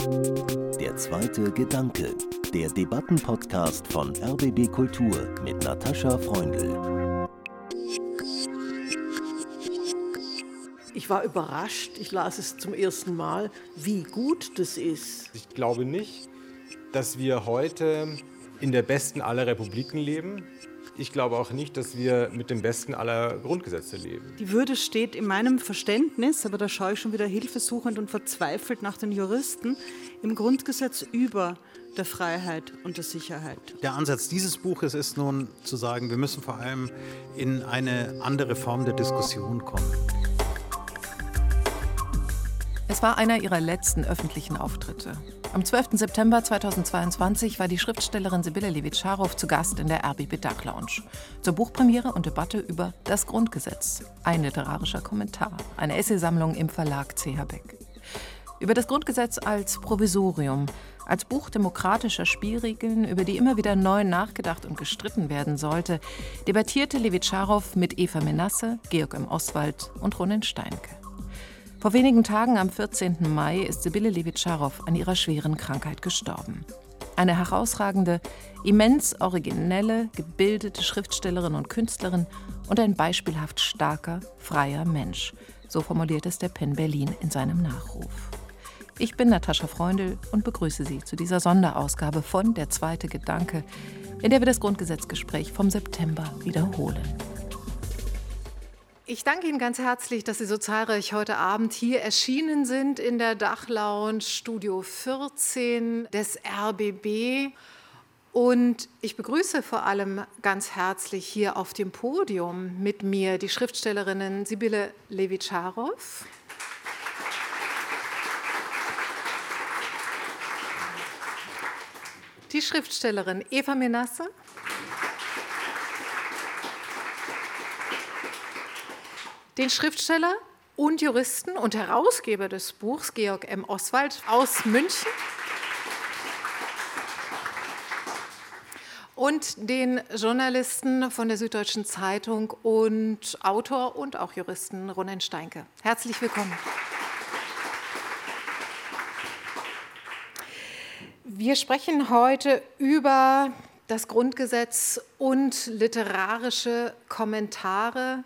Der zweite Gedanke, der Debattenpodcast von RBB Kultur mit Natascha Freundl. Ich war überrascht, ich las es zum ersten Mal, wie gut das ist. Ich glaube nicht, dass wir heute in der besten aller Republiken leben. Ich glaube auch nicht, dass wir mit dem besten aller Grundgesetze leben. Die Würde steht in meinem Verständnis, aber da schaue ich schon wieder hilfesuchend und verzweifelt nach den Juristen, im Grundgesetz über der Freiheit und der Sicherheit. Der Ansatz dieses Buches ist nun zu sagen, wir müssen vor allem in eine andere Form der Diskussion kommen. Es war einer ihrer letzten öffentlichen Auftritte. Am 12. September 2022 war die Schriftstellerin Sibylle Levitscharow zu Gast in der RBB Dark Lounge zur Buchpremiere und Debatte über das Grundgesetz. Ein literarischer Kommentar, eine Essaysammlung im Verlag CH Beck. Über das Grundgesetz als Provisorium, als Buch demokratischer Spielregeln, über die immer wieder neu nachgedacht und gestritten werden sollte, debattierte Levitscharow mit Eva Menasse, Georg M. Oswald und Ronen Steinke. Vor wenigen Tagen, am 14. Mai, ist Sibylle Levitscharow an ihrer schweren Krankheit gestorben. Eine herausragende, immens originelle, gebildete Schriftstellerin und Künstlerin und ein beispielhaft starker, freier Mensch. So formuliert es der Penn Berlin in seinem Nachruf. Ich bin Natascha Freundl und begrüße Sie zu dieser Sonderausgabe von Der zweite Gedanke, in der wir das Grundgesetzgespräch vom September wiederholen. Ich danke Ihnen ganz herzlich, dass Sie so zahlreich heute Abend hier erschienen sind in der Dachlounge Studio 14 des RBB. Und ich begrüße vor allem ganz herzlich hier auf dem Podium mit mir die Schriftstellerinnen Sibylle Levitscharow. Die Schriftstellerin Eva Menasse. Den Schriftsteller und Juristen und Herausgeber des Buchs Georg M. Oswald aus München und den Journalisten von der Süddeutschen Zeitung und Autor und auch Juristen Ronen Steinke. Herzlich willkommen. Wir sprechen heute über das Grundgesetz und literarische Kommentare.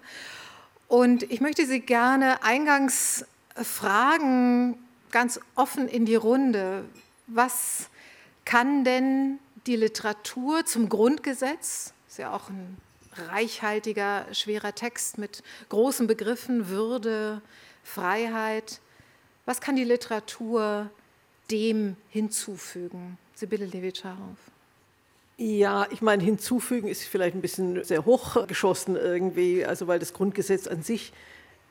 Und ich möchte Sie gerne eingangs fragen, ganz offen in die Runde, was kann denn die Literatur zum Grundgesetz, ist ja auch ein reichhaltiger, schwerer Text mit großen Begriffen, Würde, Freiheit, was kann die Literatur dem hinzufügen? Sibylle Levitscharow. Ja, ich meine, hinzufügen ist vielleicht ein bisschen sehr hochgeschossen irgendwie, also weil das Grundgesetz an sich,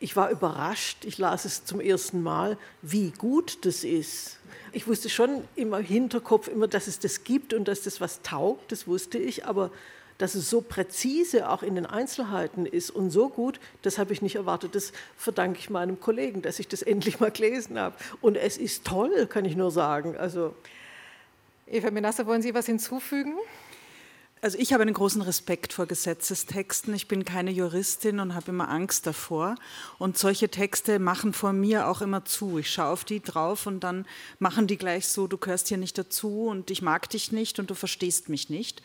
ich war überrascht, ich las es zum ersten Mal, wie gut das ist. Ich wusste schon im Hinterkopf immer, dass es das gibt und dass das was taugt, das wusste ich, aber dass es so präzise auch in den Einzelheiten ist und so gut, das habe ich nicht erwartet. Das verdanke ich meinem Kollegen, dass ich das endlich mal gelesen habe. Und es ist toll, kann ich nur sagen. Also Eva Menasse, wollen Sie was hinzufügen? Also ich habe einen großen Respekt vor Gesetzestexten. Ich bin keine Juristin und habe immer Angst davor. Und solche Texte machen vor mir auch immer zu. Ich schaue auf die drauf und dann machen die gleich so, du gehörst hier nicht dazu und ich mag dich nicht und du verstehst mich nicht.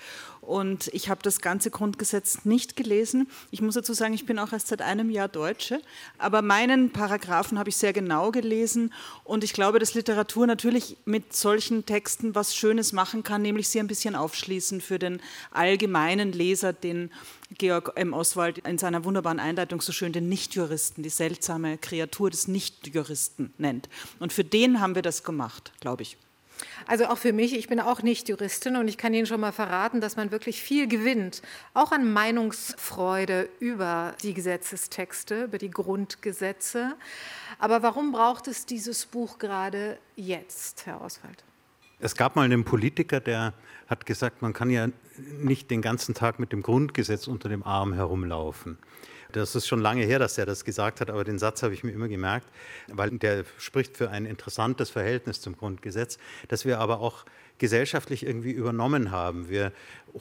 Und ich habe das ganze Grundgesetz nicht gelesen. Ich muss dazu sagen, ich bin auch erst seit einem Jahr Deutsche, aber meinen Paragraphen habe ich sehr genau gelesen. Und ich glaube, dass Literatur natürlich mit solchen Texten was Schönes machen kann, nämlich sie ein bisschen aufschließen für den allgemeinen Leser, den Georg M. Oswald in seiner wunderbaren Einleitung so schön den Nichtjuristen, die seltsame Kreatur des Nichtjuristen nennt. Und für den haben wir das gemacht, glaube ich. Also auch für mich, ich bin auch nicht Juristin und ich kann Ihnen schon mal verraten, dass man wirklich viel gewinnt, auch an Meinungsfreude über die Gesetzestexte, über die Grundgesetze. Aber warum braucht es dieses Buch gerade jetzt, Herr Oswald? Es gab mal einen Politiker, der hat gesagt, man kann ja nicht den ganzen Tag mit dem Grundgesetz unter dem Arm herumlaufen. Das ist schon lange her, dass er das gesagt hat, aber den Satz habe ich mir immer gemerkt, weil der spricht für ein interessantes Verhältnis zum Grundgesetz, das wir aber auch gesellschaftlich irgendwie übernommen haben. Wir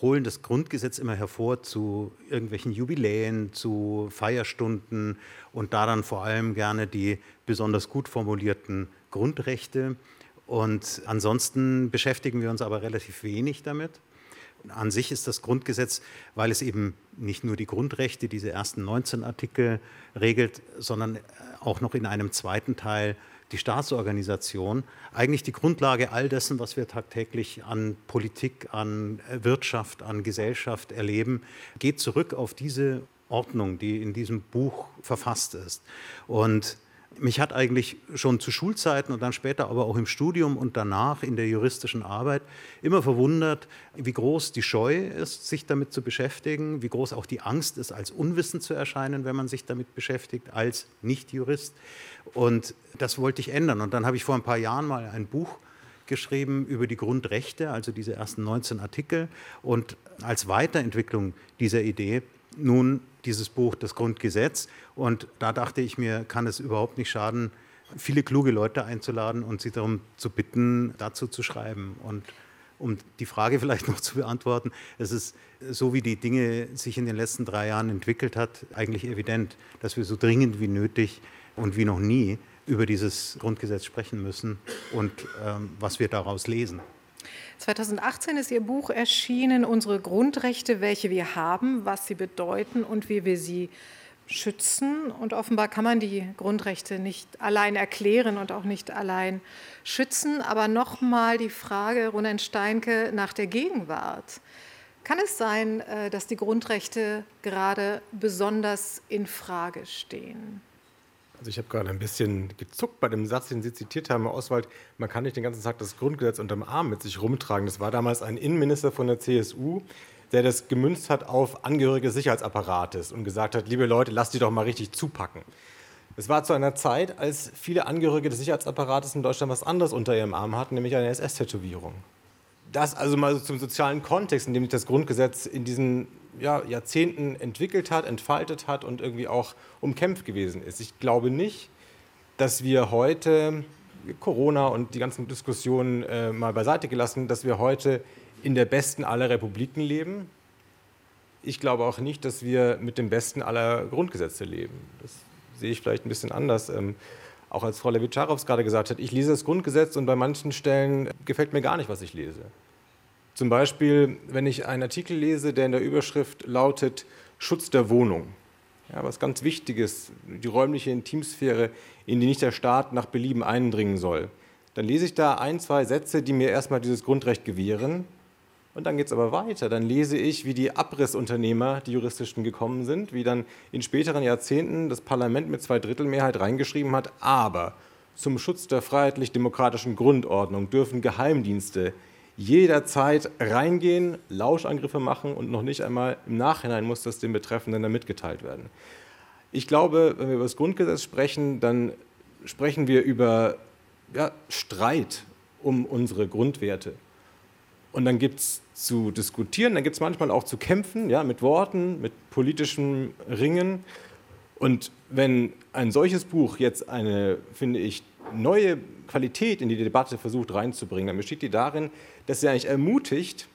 holen das Grundgesetz immer hervor zu irgendwelchen Jubiläen, zu Feierstunden und da dann vor allem gerne die besonders gut formulierten Grundrechte Und ansonsten beschäftigen wir uns aber relativ wenig damit. An sich ist das Grundgesetz, weil es eben nicht nur die Grundrechte, diese ersten 19 Artikel regelt, sondern auch noch in einem zweiten Teil die Staatsorganisation, eigentlich die Grundlage all dessen, was wir tagtäglich an Politik, an Wirtschaft, an Gesellschaft erleben, geht zurück auf diese Ordnung, die in diesem Buch verfasst ist. Und mich hat eigentlich schon zu Schulzeiten und dann später aber auch im Studium und danach in der juristischen Arbeit immer verwundert, wie groß die Scheu ist, sich damit zu beschäftigen, wie groß auch die Angst ist, als unwissend zu erscheinen, wenn man sich damit beschäftigt, als Nicht-Jurist. Und das wollte ich ändern. Und dann habe ich vor ein paar Jahren mal ein Buch geschrieben über die Grundrechte, also diese ersten 19 Artikel. Und als Weiterentwicklung dieser Idee nun dieses Buch, das Grundgesetz. Und da dachte ich mir, kann es überhaupt nicht schaden, viele kluge Leute einzuladen und sie darum zu bitten, dazu zu schreiben. Und um die Frage vielleicht noch zu beantworten, es ist so, wie die Dinge sich in den letzten drei Jahren entwickelt hat, eigentlich evident, dass wir so dringend wie nötig und wie noch nie über dieses Grundgesetz sprechen müssen und ähm, was wir daraus lesen. 2018 ist Ihr Buch erschienen, Unsere Grundrechte, welche wir haben, was sie bedeuten und wie wir sie schützen. Und offenbar kann man die Grundrechte nicht allein erklären und auch nicht allein schützen. Aber nochmal die Frage, Ronen Steinke, nach der Gegenwart. Kann es sein, äh, dass die Grundrechte gerade besonders in Frage stehen? Also ich habe gerade ein bisschen gezuckt bei dem Satz, den Sie zitiert haben, Herr Oswald. Man kann nicht den ganzen Tag das Grundgesetz unterm Arm mit sich rumtragen. Das war damals ein Innenminister von der CSU, der das gemünzt hat auf Angehörige des Sicherheitsapparates und gesagt hat, liebe Leute, lasst die doch mal richtig zupacken. Es war zu einer Zeit, als viele Angehörige des Sicherheitsapparates in Deutschland was anderes unter ihrem Arm hatten, nämlich eine SS-Tätowierung. Das also mal zum sozialen Kontext, in dem sich das Grundgesetz in diesen ja, Jahrzehnten entwickelt hat, entfaltet hat und irgendwie auch umkämpft gewesen ist. Ich glaube nicht, dass wir heute Corona und die ganzen Diskussionen äh, mal beiseite gelassen, dass wir heute in der besten aller Republiken leben. Ich glaube auch nicht, dass wir mit dem besten aller Grundgesetze leben. Das sehe ich vielleicht ein bisschen anders. Ähm, auch als Frau Levitscharow gerade gesagt hat, ich lese das Grundgesetz und bei manchen Stellen gefällt mir gar nicht, was ich lese. Zum Beispiel, wenn ich einen Artikel lese, der in der Überschrift lautet Schutz der Wohnung. Ja, was ganz Wichtiges, die räumliche Intimsphäre, in die nicht der Staat nach Belieben eindringen soll. Dann lese ich da ein, zwei Sätze, die mir erstmal dieses Grundrecht gewähren. Und dann geht es aber weiter. Dann lese ich, wie die Abrissunternehmer, die juristischen gekommen sind, wie dann in späteren Jahrzehnten das Parlament mit Zweidrittelmehrheit reingeschrieben hat, aber zum Schutz der freiheitlich-demokratischen Grundordnung dürfen Geheimdienste jederzeit reingehen, Lauschangriffe machen und noch nicht einmal im Nachhinein muss das den Betreffenden dann mitgeteilt werden. Ich glaube, wenn wir über das Grundgesetz sprechen, dann sprechen wir über ja, Streit um unsere Grundwerte. Und dann gibt es zu diskutieren, dann gibt es manchmal auch zu kämpfen, ja, mit Worten, mit politischen Ringen. Und wenn ein solches Buch jetzt eine, finde ich, neue Qualität in die Debatte versucht reinzubringen, dann besteht die darin, dass sie eigentlich ermutigt,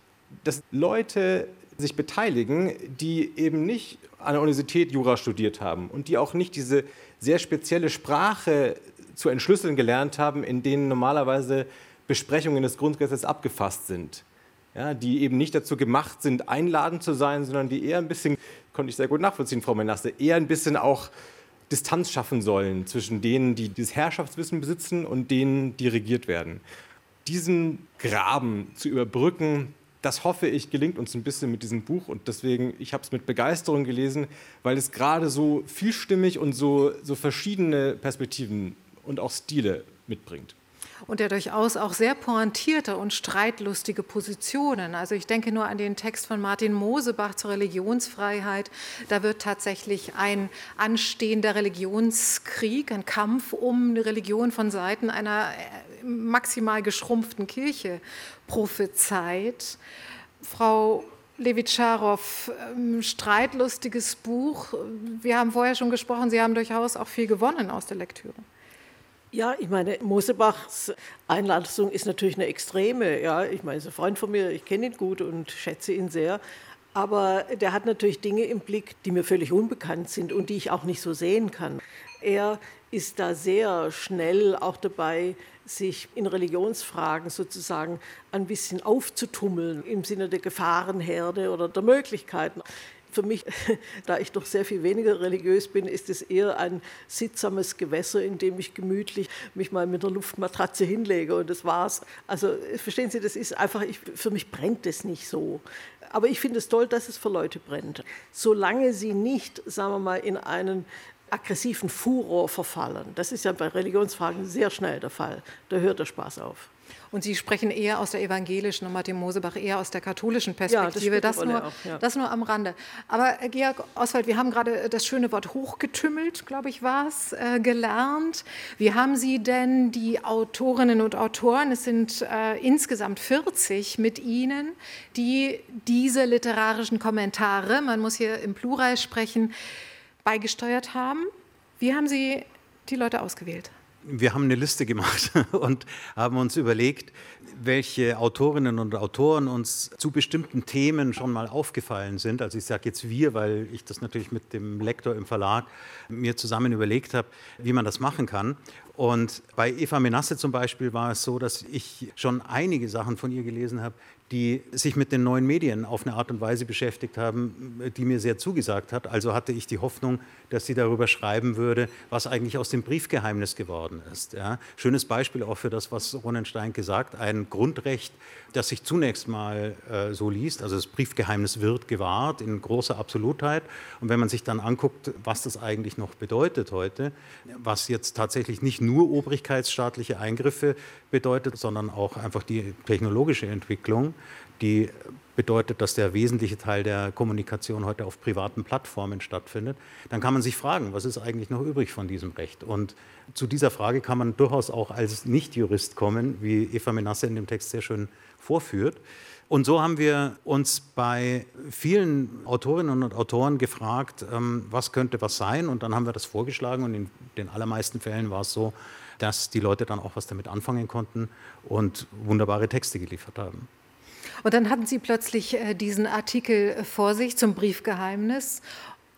dass Leute sich beteiligen, die eben nicht an der Universität Jura studiert haben und die auch nicht diese sehr spezielle Sprache zu entschlüsseln gelernt haben, in denen normalerweise Besprechungen des Grundgesetzes abgefasst sind. Ja, die eben nicht dazu gemacht sind, einladend zu sein, sondern die eher ein bisschen, konnte ich sehr gut nachvollziehen, Frau Menasse, eher ein bisschen auch Distanz schaffen sollen zwischen denen, die dieses Herrschaftswissen besitzen und denen, die regiert werden. Diesen Graben zu überbrücken, das hoffe ich, gelingt uns ein bisschen mit diesem Buch und deswegen, ich habe es mit Begeisterung gelesen, weil es gerade so vielstimmig und so, so verschiedene Perspektiven und auch Stile mitbringt und der durchaus auch sehr pointierte und streitlustige Positionen. Also ich denke nur an den Text von Martin Mosebach zur Religionsfreiheit. Da wird tatsächlich ein anstehender Religionskrieg, ein Kampf um eine Religion von Seiten einer äh, maximal geschrumpften Kirche prophezeit. Frau Levitscharow, ähm, streitlustiges Buch. Wir haben vorher schon gesprochen, Sie haben durchaus auch viel gewonnen aus der Lektüre. Ja, ich meine, Mosebachs Einladung ist natürlich eine extreme. Ja, ich meine, er ist ein Freund von mir, ich kenne ihn gut und schätze ihn sehr. Aber der hat natürlich Dinge im Blick, die mir völlig unbekannt sind und die ich auch nicht so sehen kann. Er ist da sehr schnell auch dabei, sich in Religionsfragen sozusagen ein bisschen aufzutummeln im Sinne der Gefahrenherde oder der Möglichkeiten. Für mich, da ich doch sehr viel weniger religiös bin, ist es eher ein sittsames Gewässer, in dem ich gemütlich mich mal mit einer Luftmatratze hinlege und das war's. Also verstehen Sie, das ist einfach, ich, für mich brennt es nicht so. Aber ich finde es toll, dass es für Leute brennt. Solange sie nicht, sagen wir mal, in einen aggressiven Furor verfallen. Das ist ja bei Religionsfragen sehr schnell der Fall. Da hört der Spaß auf. Und Sie sprechen eher aus der evangelischen und Martin Mosebach eher aus der katholischen Perspektive. Ja, das, das, nur, auch, ja. das nur am Rande. Aber äh, Georg Oswald, wir haben gerade das schöne Wort hochgetümmelt, glaube ich, war es, äh, gelernt. Wie haben Sie denn die Autorinnen und Autoren, es sind äh, insgesamt 40 mit Ihnen, die diese literarischen Kommentare, man muss hier im Plural sprechen, beigesteuert haben? Wie haben Sie die Leute ausgewählt? Wir haben eine Liste gemacht und haben uns überlegt, welche Autorinnen und Autoren uns zu bestimmten Themen schon mal aufgefallen sind. Also ich sage jetzt wir, weil ich das natürlich mit dem Lektor im Verlag mir zusammen überlegt habe, wie man das machen kann. Und bei Eva Menasse zum Beispiel war es so, dass ich schon einige Sachen von ihr gelesen habe, die sich mit den neuen Medien auf eine Art und Weise beschäftigt haben, die mir sehr zugesagt hat. Also hatte ich die Hoffnung, dass sie darüber schreiben würde, was eigentlich aus dem Briefgeheimnis geworden ist. Ja. Schönes Beispiel auch für das, was Ronenstein gesagt, ein Grundrecht, das sich zunächst mal äh, so liest, also das Briefgeheimnis wird gewahrt in großer Absolutheit. Und wenn man sich dann anguckt, was das eigentlich noch bedeutet heute, was jetzt tatsächlich nicht nur obrigkeitsstaatliche Eingriffe bedeutet, sondern auch einfach die technologische Entwicklung, die bedeutet, dass der wesentliche Teil der Kommunikation heute auf privaten Plattformen stattfindet, dann kann man sich fragen, was ist eigentlich noch übrig von diesem Recht? Und zu dieser Frage kann man durchaus auch als Nichtjurist kommen, wie Eva Menasse in dem Text sehr schön vorführt. Und so haben wir uns bei vielen Autorinnen und Autoren gefragt, ähm, was könnte was sein? Und dann haben wir das vorgeschlagen und in den allermeisten Fällen war es so, dass die Leute dann auch was damit anfangen konnten und wunderbare Texte geliefert haben. Und dann hatten Sie plötzlich äh, diesen Artikel vor sich zum Briefgeheimnis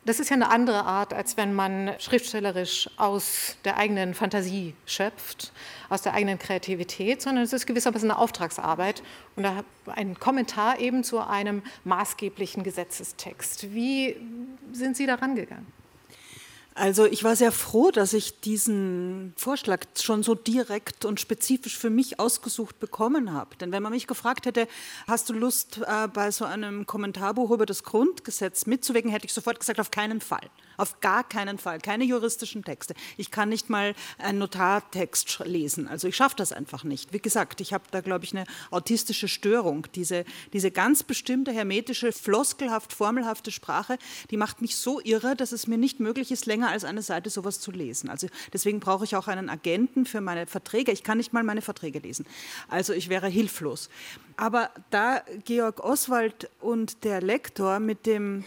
das ist ja eine andere Art, als wenn man schriftstellerisch aus der eigenen Fantasie schöpft, aus der eigenen Kreativität, sondern es ist gewissermaßen eine Auftragsarbeit und ein Kommentar eben zu einem maßgeblichen Gesetzestext. Wie sind Sie daran gegangen? Also ich war sehr froh, dass ich diesen Vorschlag schon so direkt und spezifisch für mich ausgesucht bekommen habe. Denn wenn man mich gefragt hätte, hast du Lust, äh, bei so einem Kommentarbuch über das Grundgesetz mitzuwirken, hätte ich sofort gesagt, auf keinen Fall. Auf gar keinen Fall. Keine juristischen Texte. Ich kann nicht mal einen Notartext lesen. Also ich schaffe das einfach nicht. Wie gesagt, ich habe da, glaube ich, eine autistische Störung. Diese, diese ganz bestimmte hermetische, floskelhaft, formelhafte Sprache, die macht mich so irre, dass es mir nicht möglich ist, länger als eine Seite sowas zu lesen. Also deswegen brauche ich auch einen Agenten für meine Verträge. Ich kann nicht mal meine Verträge lesen. Also ich wäre hilflos. Aber da Georg Oswald und der Lektor mit dem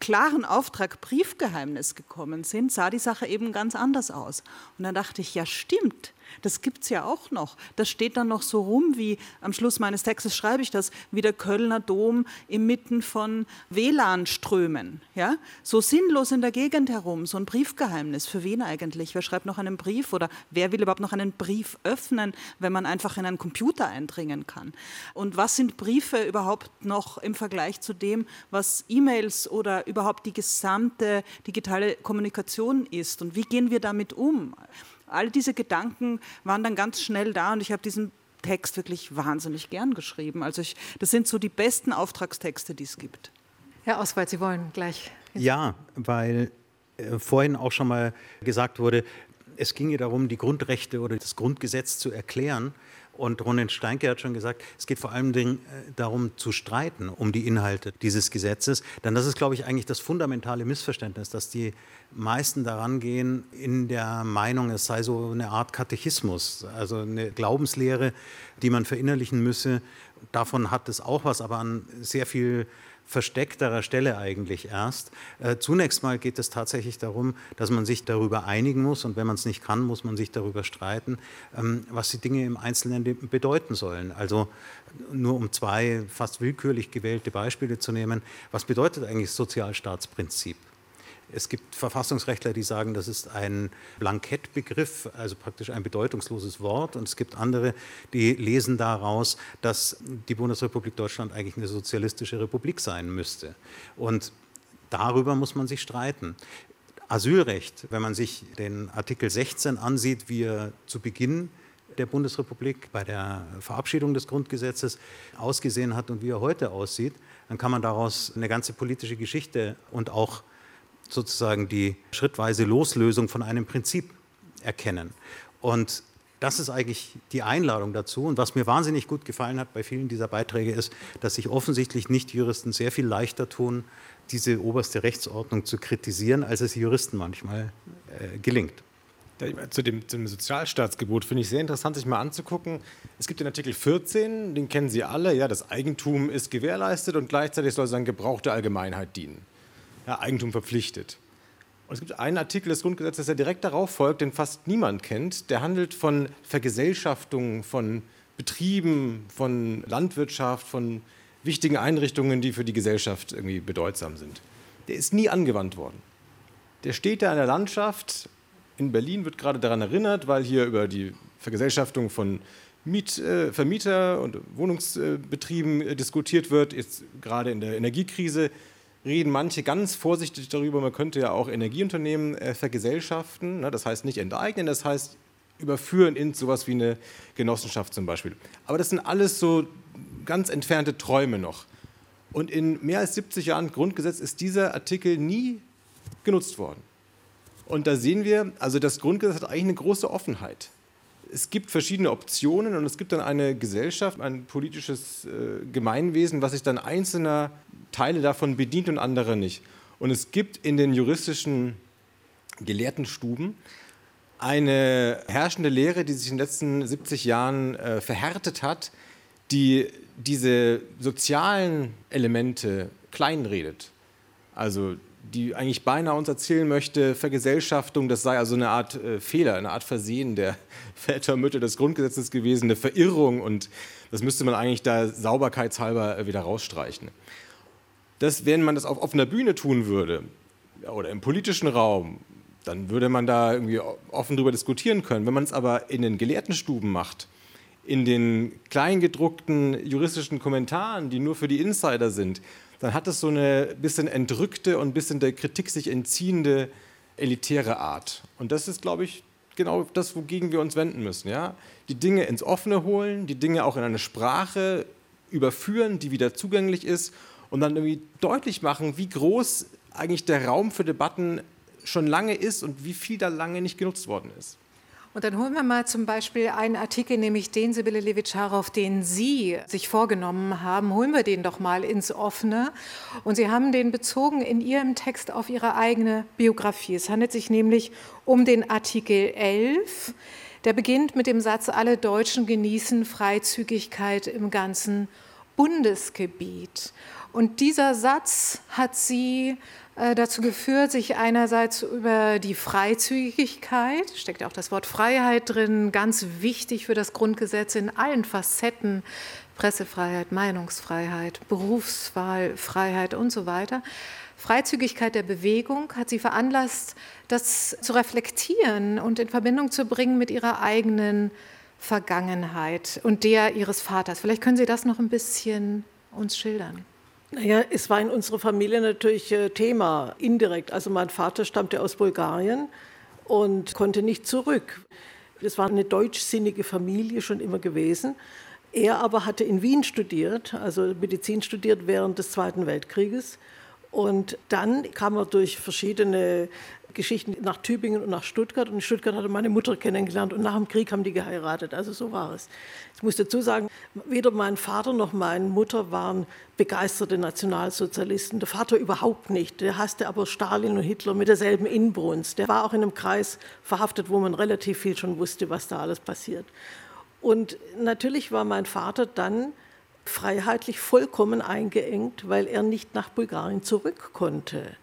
klaren Auftrag Briefgeheimnis gekommen sind, sah die Sache eben ganz anders aus. Und dann dachte ich, ja stimmt, das gibt es ja auch noch. Das steht dann noch so rum, wie am Schluss meines Textes schreibe ich das, wie der Kölner Dom inmitten von WLAN-Strömen. Ja? So sinnlos in der Gegend herum, so ein Briefgeheimnis. Für wen eigentlich? Wer schreibt noch einen Brief oder wer will überhaupt noch einen Brief öffnen, wenn man einfach in einen Computer eindringen kann? Und was sind Briefe überhaupt noch im Vergleich zu dem, was E-Mails oder überhaupt die gesamte digitale Kommunikation ist? Und wie gehen wir damit um? All diese Gedanken waren dann ganz schnell da und ich habe diesen Text wirklich wahnsinnig gern geschrieben. Also ich, das sind so die besten Auftragstexte, die es gibt. Herr Oswald, Sie wollen gleich. Ja, weil äh, vorhin auch schon mal gesagt wurde, es ginge darum, die Grundrechte oder das Grundgesetz zu erklären. Und Ronen Steinke hat schon gesagt, es geht vor allem äh, darum zu streiten um die Inhalte dieses Gesetzes. Denn das ist, glaube ich, eigentlich das fundamentale Missverständnis, dass die meisten daran gehen in der Meinung, es sei so eine Art Katechismus, also eine Glaubenslehre, die man verinnerlichen müsse. Davon hat es auch was, aber an sehr viel versteckterer Stelle eigentlich erst. Äh, zunächst mal geht es tatsächlich darum, dass man sich darüber einigen muss und wenn man es nicht kann, muss man sich darüber streiten, ähm, was die Dinge im Einzelnen bedeuten sollen. Also nur um zwei fast willkürlich gewählte Beispiele zu nehmen, was bedeutet eigentlich Sozialstaatsprinzip? Es gibt Verfassungsrechtler, die sagen, das ist ein Blankettbegriff, also praktisch ein bedeutungsloses Wort. Und es gibt andere, die lesen daraus, dass die Bundesrepublik Deutschland eigentlich eine sozialistische Republik sein müsste. Und darüber muss man sich streiten. Asylrecht, wenn man sich den Artikel 16 ansieht, wie er zu Beginn der Bundesrepublik bei der Verabschiedung des Grundgesetzes ausgesehen hat und wie er heute aussieht, dann kann man daraus eine ganze politische Geschichte und auch sozusagen die schrittweise Loslösung von einem Prinzip erkennen. Und das ist eigentlich die Einladung dazu. Und was mir wahnsinnig gut gefallen hat bei vielen dieser Beiträge ist, dass sich offensichtlich Nicht-Juristen sehr viel leichter tun, diese oberste Rechtsordnung zu kritisieren, als es Juristen manchmal äh, gelingt. Zu dem, zum Sozialstaatsgebot finde ich sehr interessant, sich mal anzugucken. Es gibt den Artikel 14, den kennen Sie alle, ja, das Eigentum ist gewährleistet und gleichzeitig soll an Gebrauch der Allgemeinheit dienen. Ja, Eigentum verpflichtet. Und es gibt einen Artikel des Grundgesetzes, der direkt darauf folgt, den fast niemand kennt. Der handelt von Vergesellschaftung von Betrieben, von Landwirtschaft, von wichtigen Einrichtungen, die für die Gesellschaft irgendwie bedeutsam sind. Der ist nie angewandt worden. Der steht da in der Landschaft. In Berlin wird gerade daran erinnert, weil hier über die Vergesellschaftung von Miet, äh, Vermieter und Wohnungsbetrieben äh, diskutiert wird, jetzt gerade in der Energiekrise reden manche ganz vorsichtig darüber, man könnte ja auch Energieunternehmen äh, vergesellschaften. Ne? Das heißt nicht enteignen, das heißt überführen in sowas wie eine Genossenschaft zum Beispiel. Aber das sind alles so ganz entfernte Träume noch. Und in mehr als 70 Jahren Grundgesetz ist dieser Artikel nie genutzt worden. Und da sehen wir, also das Grundgesetz hat eigentlich eine große Offenheit. Es gibt verschiedene Optionen und es gibt dann eine Gesellschaft, ein politisches äh, Gemeinwesen, was sich dann einzelner Teile davon bedient und andere nicht. Und es gibt in den juristischen Gelehrtenstuben eine herrschende Lehre, die sich in den letzten 70 Jahren äh, verhärtet hat, die diese sozialen Elemente kleinredet. Also die eigentlich beinahe uns erzählen möchte, Vergesellschaftung, das sei also eine Art äh, Fehler, eine Art Versehen der Väter und Mütter des Grundgesetzes gewesen, eine Verirrung und das müsste man eigentlich da sauberkeitshalber äh, wieder rausstreichen. Das, wenn man das auf offener Bühne tun würde oder im politischen Raum, dann würde man da irgendwie offen darüber diskutieren können. Wenn man es aber in den Gelehrtenstuben macht, in den kleingedruckten juristischen Kommentaren, die nur für die Insider sind, dann hat es so eine bisschen entrückte und ein bisschen der Kritik sich entziehende elitäre Art. Und das ist, glaube ich, genau das, wogegen wir uns wenden müssen. Ja? Die Dinge ins Offene holen, die Dinge auch in eine Sprache überführen, die wieder zugänglich ist und dann irgendwie deutlich machen, wie groß eigentlich der Raum für Debatten schon lange ist und wie viel da lange nicht genutzt worden ist. Und dann holen wir mal zum Beispiel einen Artikel, nämlich den Sibylle Levitscharow, den Sie sich vorgenommen haben. Holen wir den doch mal ins Offene. Und Sie haben den bezogen in Ihrem Text auf Ihre eigene Biografie. Es handelt sich nämlich um den Artikel 11. Der beginnt mit dem Satz, alle Deutschen genießen Freizügigkeit im ganzen Bundesgebiet. Und dieser Satz hat sie äh, dazu geführt, sich einerseits über die Freizügigkeit, steckt ja auch das Wort Freiheit drin, ganz wichtig für das Grundgesetz in allen Facetten, Pressefreiheit, Meinungsfreiheit, Berufswahlfreiheit und so weiter. Freizügigkeit der Bewegung hat sie veranlasst, das zu reflektieren und in Verbindung zu bringen mit ihrer eigenen Vergangenheit und der ihres Vaters. Vielleicht können Sie das noch ein bisschen uns schildern. Naja, es war in unserer Familie natürlich äh, Thema, indirekt. Also mein Vater stammte aus Bulgarien und konnte nicht zurück. Es war eine deutschsinnige Familie schon immer gewesen. Er aber hatte in Wien studiert, also Medizin studiert während des Zweiten Weltkrieges. Und dann kam er durch verschiedene Geschichten nach Tübingen und nach Stuttgart. Und in Stuttgart hatte meine Mutter kennengelernt und nach dem Krieg haben die geheiratet. Also so war es. Ich muss dazu sagen, weder mein Vater noch meine Mutter waren begeisterte Nationalsozialisten. Der Vater überhaupt nicht. Der hasste aber Stalin und Hitler mit derselben Inbrunst. Der war auch in einem Kreis verhaftet, wo man relativ viel schon wusste, was da alles passiert. Und natürlich war mein Vater dann freiheitlich vollkommen eingeengt, weil er nicht nach Bulgarien zurück konnte.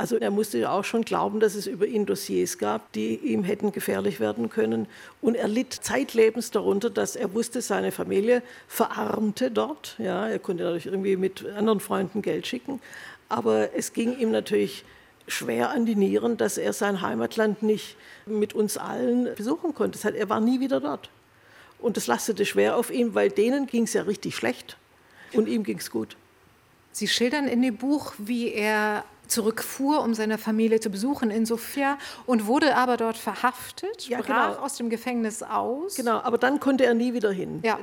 Also er musste ja auch schon glauben, dass es über ihn Dossiers gab, die ihm hätten gefährlich werden können. Und er litt zeitlebens darunter, dass er wusste, seine Familie verarmte dort. Ja, er konnte dadurch irgendwie mit anderen Freunden Geld schicken. Aber es ging ihm natürlich schwer an die Nieren, dass er sein Heimatland nicht mit uns allen besuchen konnte. Das heißt, er war nie wieder dort. Und das lastete schwer auf ihn, weil denen ging es ja richtig schlecht und ihm ging es gut. Sie schildern in dem Buch, wie er zurückfuhr, um seine Familie zu besuchen in Sofia und wurde aber dort verhaftet, ja, brach genau. aus dem Gefängnis aus. Genau, aber dann konnte er nie wieder hin. Ja.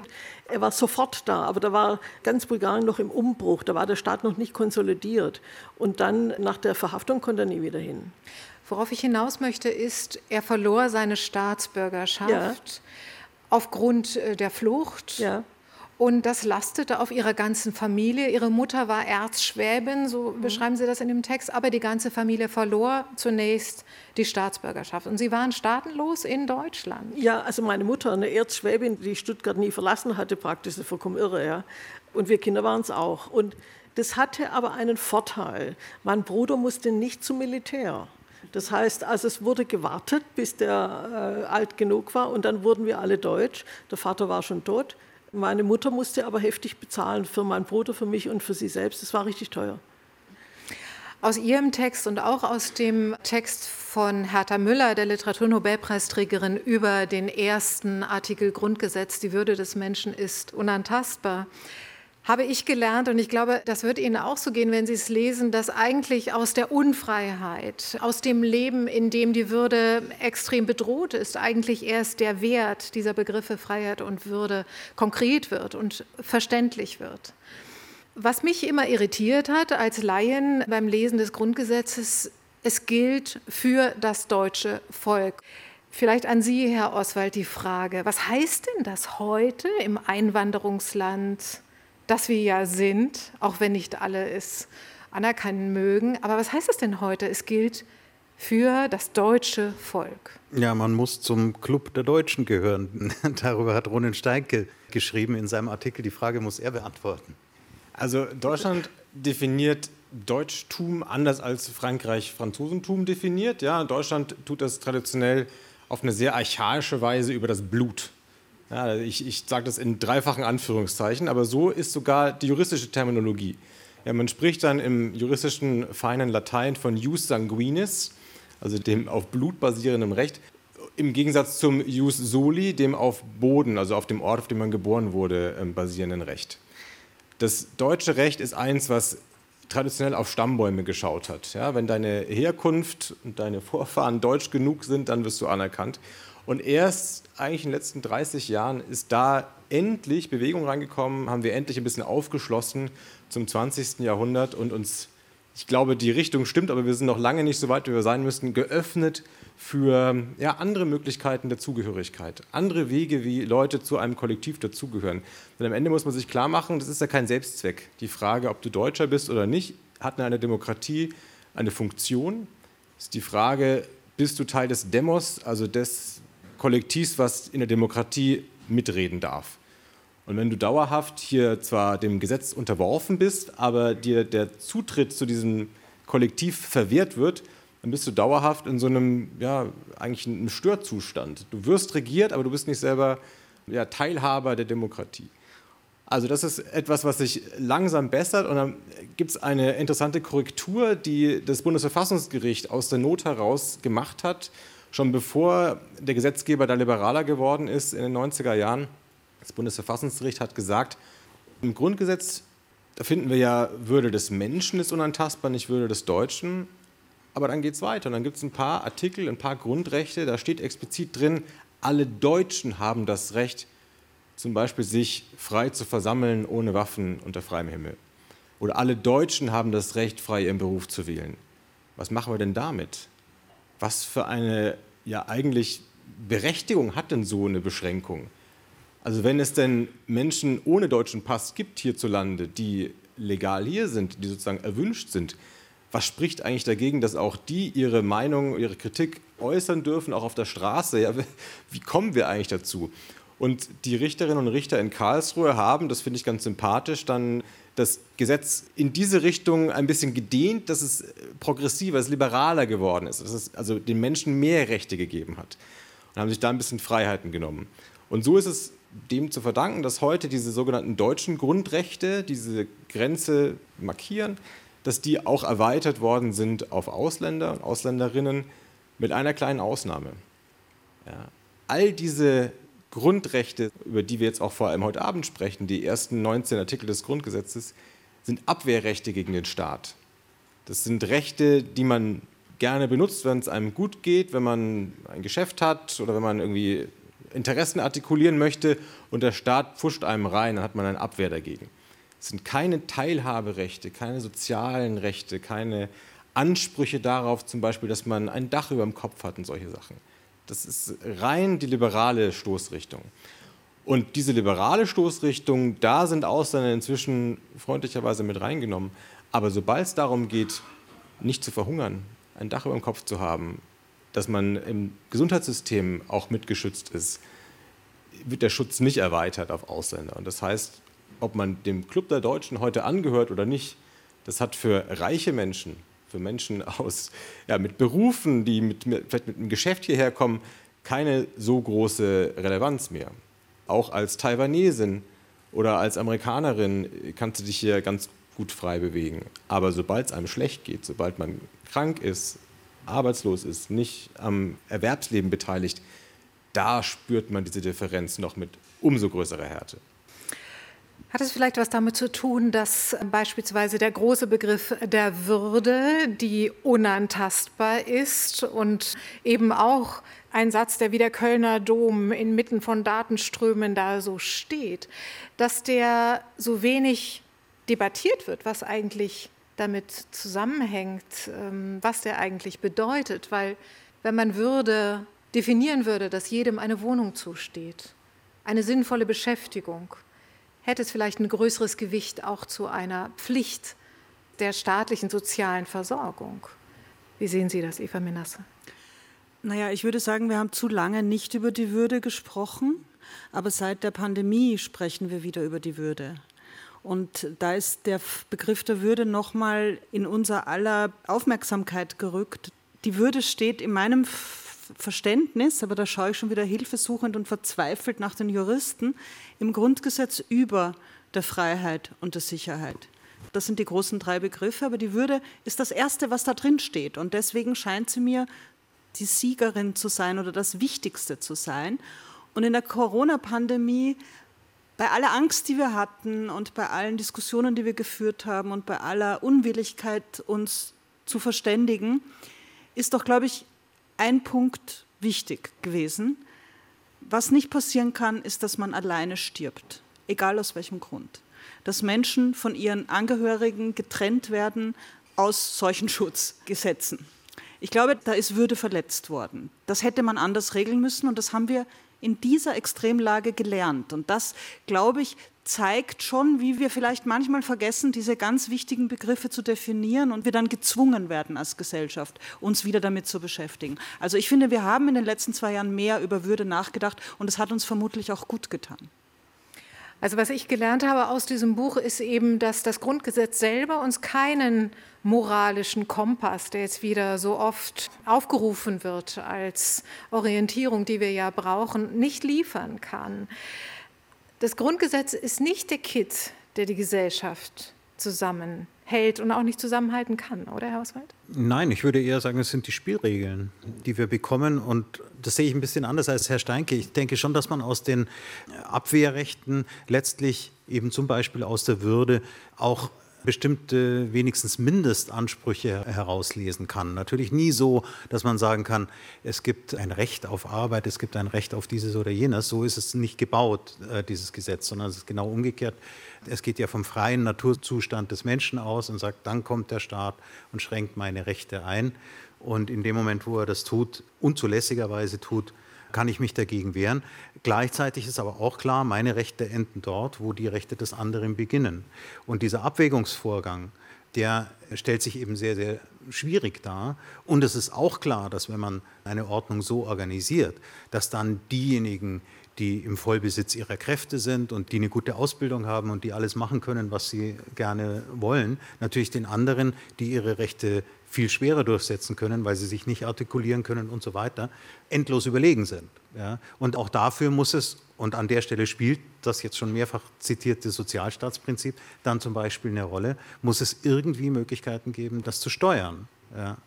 Er war sofort da, aber da war ganz Bulgarien noch im Umbruch, da war der Staat noch nicht konsolidiert. Und dann nach der Verhaftung konnte er nie wieder hin. Worauf ich hinaus möchte, ist, er verlor seine Staatsbürgerschaft ja. aufgrund äh, der Flucht. Ja. Und das lastete auf ihrer ganzen Familie. Ihre Mutter war Erzschwäbin, so mhm. beschreiben Sie das in dem Text, aber die ganze Familie verlor zunächst die Staatsbürgerschaft. Und Sie waren staatenlos in Deutschland. Ja, also meine Mutter, eine Erzschwäbin, die Stuttgart nie verlassen hatte, praktisch, das vollkommen irre. Ja. Und wir Kinder waren es auch. Und das hatte aber einen Vorteil. Mein Bruder musste nicht zum Militär. Das heißt, also es wurde gewartet, bis der äh, alt genug war und dann wurden wir alle deutsch. Der Vater war schon tot. Meine Mutter musste aber heftig bezahlen für meinen Bruder, für mich und für sie selbst. Das war richtig teuer. Aus Ihrem Text und auch aus dem Text von Hertha Müller, der Literaturnobelpreisträgerin, über den ersten Artikel Grundgesetz, die Würde des Menschen ist unantastbar, habe ich gelernt, und ich glaube, das wird Ihnen auch so gehen, wenn Sie es lesen, dass eigentlich aus der Unfreiheit, aus dem Leben, in dem die Würde extrem bedroht ist, eigentlich erst der Wert dieser Begriffe Freiheit und Würde konkret wird und verständlich wird. Was mich immer irritiert hat als Laien beim Lesen des Grundgesetzes, es gilt für das deutsche Volk. Vielleicht an Sie, Herr Oswald, die Frage, was heißt denn das heute im Einwanderungsland das wir ja sind, auch wenn nicht alle es anerkennen mögen. Aber was heißt es denn heute? Es gilt für das deutsche Volk. Ja, man muss zum Club der Deutschen gehören. Darüber hat Ronen Steinke geschrieben in seinem Artikel. Die Frage muss er beantworten. Also Deutschland definiert Deutschtum anders als Frankreich Franzosentum definiert. Ja, Deutschland tut das traditionell auf eine sehr archaische Weise über das Blut. Ja, ich, ich sage das in dreifachen Anführungszeichen, aber so ist sogar die juristische Terminologie. Ja, man spricht dann im juristischen feinen Latein von jus sanguinis, also dem auf Blut basierenden Recht, im Gegensatz zum jus soli, dem auf Boden, also auf dem Ort, auf dem man geboren wurde, ähm, basierenden Recht. Das deutsche Recht ist eins, was traditionell auf Stammbäume geschaut hat. Ja, wenn deine Herkunft und deine Vorfahren deutsch genug sind, dann wirst du anerkannt. Und erst eigentlich in den letzten 30 Jahren ist da endlich Bewegung reingekommen, haben wir endlich ein bisschen aufgeschlossen zum 20. Jahrhundert und uns, ich glaube, die Richtung stimmt, aber wir sind noch lange nicht so weit, wie wir sein müssten, geöffnet für ja, andere Möglichkeiten der Zugehörigkeit, andere Wege, wie Leute zu einem Kollektiv dazugehören. Denn am Ende muss man sich klar machen, das ist ja kein Selbstzweck. Die Frage, ob du Deutscher bist oder nicht, hat in einer Demokratie eine Funktion. Ist die Frage, bist du Teil des Demos, also des Kollektivs, was in der Demokratie mitreden darf. Und wenn du dauerhaft hier zwar dem Gesetz unterworfen bist, aber dir der Zutritt zu diesem Kollektiv verwehrt wird, dann bist du dauerhaft in so einem, ja, eigentlich einem Störzustand. Du wirst regiert, aber du bist nicht selber ja, Teilhaber der Demokratie. Also das ist etwas, was sich langsam bessert und dann gibt es eine interessante Korrektur, die das Bundesverfassungsgericht aus der Not heraus gemacht hat schon bevor der Gesetzgeber da liberaler geworden ist in den 90er Jahren, das Bundesverfassungsgericht hat gesagt, im Grundgesetz, da finden wir ja, Würde des Menschen ist unantastbar, nicht Würde des Deutschen. Aber dann geht es weiter und dann gibt es ein paar Artikel, ein paar Grundrechte, da steht explizit drin, alle Deutschen haben das Recht, zum Beispiel sich frei zu versammeln ohne Waffen unter freiem Himmel. Oder alle Deutschen haben das Recht, frei ihren Beruf zu wählen. Was machen wir denn damit? Was für eine ja eigentlich Berechtigung hat denn so eine Beschränkung? Also wenn es denn Menschen ohne deutschen Pass gibt hierzulande, die legal hier sind, die sozusagen erwünscht sind, was spricht eigentlich dagegen, dass auch die ihre Meinung, ihre Kritik äußern dürfen, auch auf der Straße? Ja, wie kommen wir eigentlich dazu? Und die Richterinnen und Richter in Karlsruhe haben, das finde ich ganz sympathisch, dann das Gesetz in diese Richtung ein bisschen gedehnt, dass es progressiver, es liberaler geworden ist, dass es also den Menschen mehr Rechte gegeben hat und haben sich da ein bisschen Freiheiten genommen. Und so ist es dem zu verdanken, dass heute diese sogenannten deutschen Grundrechte diese Grenze markieren, dass die auch erweitert worden sind auf Ausländer und Ausländerinnen mit einer kleinen Ausnahme. Ja. All diese Grundrechte, über die wir jetzt auch vor allem heute Abend sprechen, die ersten 19 Artikel des Grundgesetzes, sind Abwehrrechte gegen den Staat. Das sind Rechte, die man gerne benutzt, wenn es einem gut geht, wenn man ein Geschäft hat oder wenn man irgendwie Interessen artikulieren möchte und der Staat pfuscht einem rein, dann hat man eine Abwehr dagegen. Es sind keine Teilhaberechte, keine sozialen Rechte, keine Ansprüche darauf, zum Beispiel, dass man ein Dach über dem Kopf hat und solche Sachen. Das ist rein die liberale Stoßrichtung. Und diese liberale Stoßrichtung, da sind Ausländer inzwischen freundlicherweise mit reingenommen. Aber sobald es darum geht, nicht zu verhungern, ein Dach über dem Kopf zu haben, dass man im Gesundheitssystem auch mitgeschützt ist, wird der Schutz nicht erweitert auf Ausländer. Und das heißt, ob man dem Club der Deutschen heute angehört oder nicht, das hat für reiche Menschen für Menschen aus, ja, mit Berufen, die mit, vielleicht mit einem Geschäft hierher kommen, keine so große Relevanz mehr. Auch als Taiwanesin oder als Amerikanerin kannst du dich hier ganz gut frei bewegen. Aber sobald es einem schlecht geht, sobald man krank ist, arbeitslos ist, nicht am Erwerbsleben beteiligt, da spürt man diese Differenz noch mit umso größerer Härte. Hat es vielleicht was damit zu tun, dass beispielsweise der große Begriff der Würde, die unantastbar ist und eben auch ein Satz, der wie der Kölner Dom inmitten von Datenströmen da so steht, dass der so wenig debattiert wird, was eigentlich damit zusammenhängt, ähm, was der eigentlich bedeutet, weil wenn man Würde definieren würde, dass jedem eine Wohnung zusteht, eine sinnvolle Beschäftigung, hätte es vielleicht ein größeres Gewicht auch zu einer Pflicht der staatlichen sozialen Versorgung. Wie sehen Sie das, Eva Menasse? Naja, ich würde sagen, wir haben zu lange nicht über die Würde gesprochen, aber seit der Pandemie sprechen wir wieder über die Würde. Und da ist der Begriff der Würde nochmal in unser aller Aufmerksamkeit gerückt. Die Würde steht in meinem Verständnis, aber da schaue ich schon wieder hilfesuchend und verzweifelt nach den Juristen, im Grundgesetz über der Freiheit und der Sicherheit. Das sind die großen drei Begriffe, aber die Würde ist das Erste, was da drin steht. Und deswegen scheint sie mir die Siegerin zu sein oder das Wichtigste zu sein. Und in der Corona-Pandemie, bei aller Angst, die wir hatten und bei allen Diskussionen, die wir geführt haben und bei aller Unwilligkeit, uns zu verständigen, ist doch, glaube ich, ein Punkt wichtig gewesen. Was nicht passieren kann, ist, dass man alleine stirbt, egal aus welchem Grund. Dass Menschen von ihren Angehörigen getrennt werden aus solchen Schutzgesetzen. Ich glaube, da ist Würde verletzt worden. Das hätte man anders regeln müssen und das haben wir in dieser Extremlage gelernt. Und das, glaube ich, zeigt schon, wie wir vielleicht manchmal vergessen, diese ganz wichtigen Begriffe zu definieren und wir dann gezwungen werden als Gesellschaft, uns wieder damit zu beschäftigen. Also ich finde, wir haben in den letzten zwei Jahren mehr über Würde nachgedacht und es hat uns vermutlich auch gut getan. Also was ich gelernt habe aus diesem Buch ist eben, dass das Grundgesetz selber uns keinen moralischen Kompass, der jetzt wieder so oft aufgerufen wird als Orientierung, die wir ja brauchen, nicht liefern kann. Das Grundgesetz ist nicht der Kit, der die Gesellschaft zusammenhält und auch nicht zusammenhalten kann, oder Herr Oswald? Nein, ich würde eher sagen, es sind die Spielregeln, die wir bekommen. Und das sehe ich ein bisschen anders als Herr Steinke. Ich denke schon, dass man aus den Abwehrrechten letztlich eben zum Beispiel aus der Würde auch bestimmte wenigstens Mindestansprüche herauslesen kann. Natürlich nie so, dass man sagen kann, es gibt ein Recht auf Arbeit, es gibt ein Recht auf dieses oder jenes. So ist es nicht gebaut, äh, dieses Gesetz, sondern es ist genau umgekehrt. Es geht ja vom freien Naturzustand des Menschen aus und sagt, dann kommt der Staat und schränkt meine Rechte ein. Und in dem Moment, wo er das tut, unzulässigerweise tut, kann ich mich dagegen wehren. Gleichzeitig ist aber auch klar, meine Rechte enden dort, wo die Rechte des anderen beginnen. Und dieser Abwägungsvorgang, der stellt sich eben sehr, sehr schwierig dar. Und es ist auch klar, dass wenn man eine Ordnung so organisiert, dass dann diejenigen, die im Vollbesitz ihrer Kräfte sind und die eine gute Ausbildung haben und die alles machen können, was sie gerne wollen, natürlich den anderen, die ihre Rechte viel schwerer durchsetzen können, weil sie sich nicht artikulieren können und so weiter, endlos überlegen sind. Ja? Und auch dafür muss es, und an der Stelle spielt das jetzt schon mehrfach zitierte Sozialstaatsprinzip dann zum Beispiel eine Rolle, muss es irgendwie Möglichkeiten geben, das zu steuern. Ja?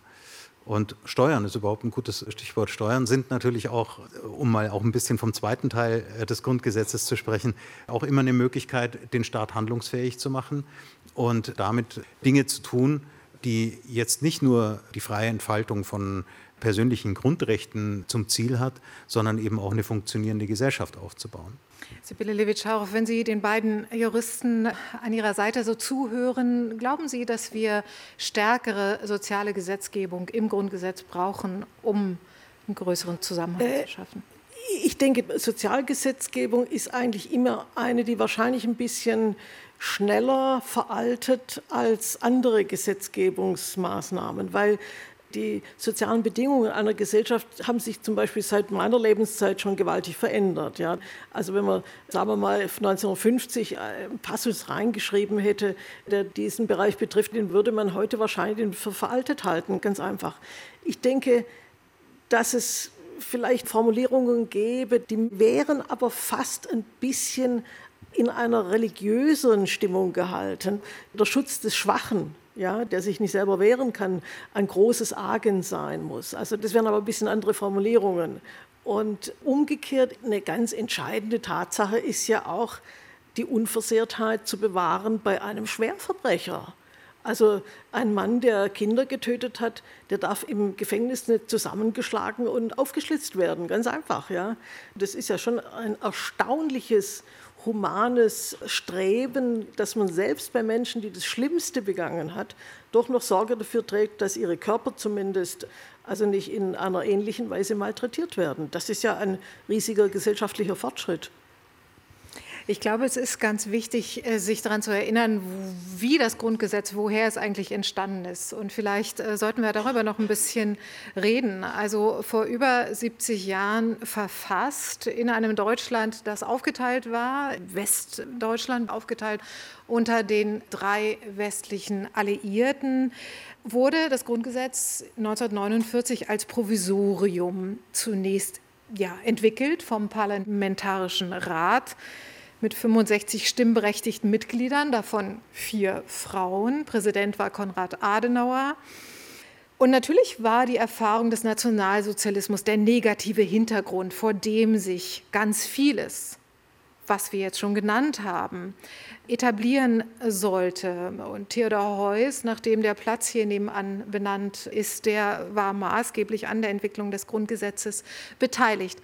Und Steuern ist überhaupt ein gutes Stichwort. Steuern sind natürlich auch, um mal auch ein bisschen vom zweiten Teil äh, des Grundgesetzes zu sprechen, auch immer eine Möglichkeit, den Staat handlungsfähig zu machen und damit Dinge zu tun, die jetzt nicht nur die freie Entfaltung von persönlichen Grundrechten zum Ziel hat, sondern eben auch eine funktionierende Gesellschaft aufzubauen. Sibylle Levitschauer, wenn Sie den beiden Juristen an Ihrer Seite so zuhören, glauben Sie, dass wir stärkere soziale Gesetzgebung im Grundgesetz brauchen, um einen größeren Zusammenhang äh, zu schaffen? Ich denke, Sozialgesetzgebung ist eigentlich immer eine, die wahrscheinlich ein bisschen schneller veraltet als andere Gesetzgebungsmaßnahmen, weil die sozialen Bedingungen einer Gesellschaft haben sich zum Beispiel seit meiner Lebenszeit schon gewaltig verändert. Ja. Also wenn man, sagen wir mal, 1950 einen Passus reingeschrieben hätte, der diesen Bereich betrifft, den würde man heute wahrscheinlich für veraltet halten, ganz einfach. Ich denke, dass es vielleicht Formulierungen gäbe, die wären aber fast ein bisschen in einer religiösen Stimmung gehalten. Der Schutz des Schwachen ja, der sich nicht selber wehren kann, ein großes Argen sein muss. Also das wären aber ein bisschen andere Formulierungen. Und umgekehrt, eine ganz entscheidende Tatsache ist ja auch, die Unversehrtheit zu bewahren bei einem Schwerverbrecher. Also ein Mann, der Kinder getötet hat, der darf im Gefängnis nicht zusammengeschlagen und aufgeschlitzt werden. Ganz einfach, ja. Das ist ja schon ein erstaunliches humanes Streben, dass man selbst bei Menschen, die das Schlimmste begangen hat, doch noch Sorge dafür trägt, dass ihre Körper zumindest also nicht in einer ähnlichen Weise malträtiert werden. Das ist ja ein riesiger gesellschaftlicher Fortschritt. Ich glaube, es ist ganz wichtig, äh, sich daran zu erinnern, wie das Grundgesetz, woher es eigentlich entstanden ist. Und vielleicht äh, sollten wir darüber noch ein bisschen reden. Also vor über 70 Jahren verfasst in einem Deutschland, das aufgeteilt war, Westdeutschland aufgeteilt unter den drei westlichen Alliierten wurde das Grundgesetz 1949 als Provisorium zunächst ja, entwickelt vom Parlamentarischen Rat mit 65 stimmberechtigten Mitgliedern, davon vier Frauen. Präsident war Konrad Adenauer. Und natürlich war die Erfahrung des Nationalsozialismus der negative Hintergrund, vor dem sich ganz vieles, was wir jetzt schon genannt haben, etablieren sollte. Und Theodor Heuss, nachdem der Platz hier nebenan benannt ist, der war maßgeblich an der Entwicklung des Grundgesetzes beteiligt.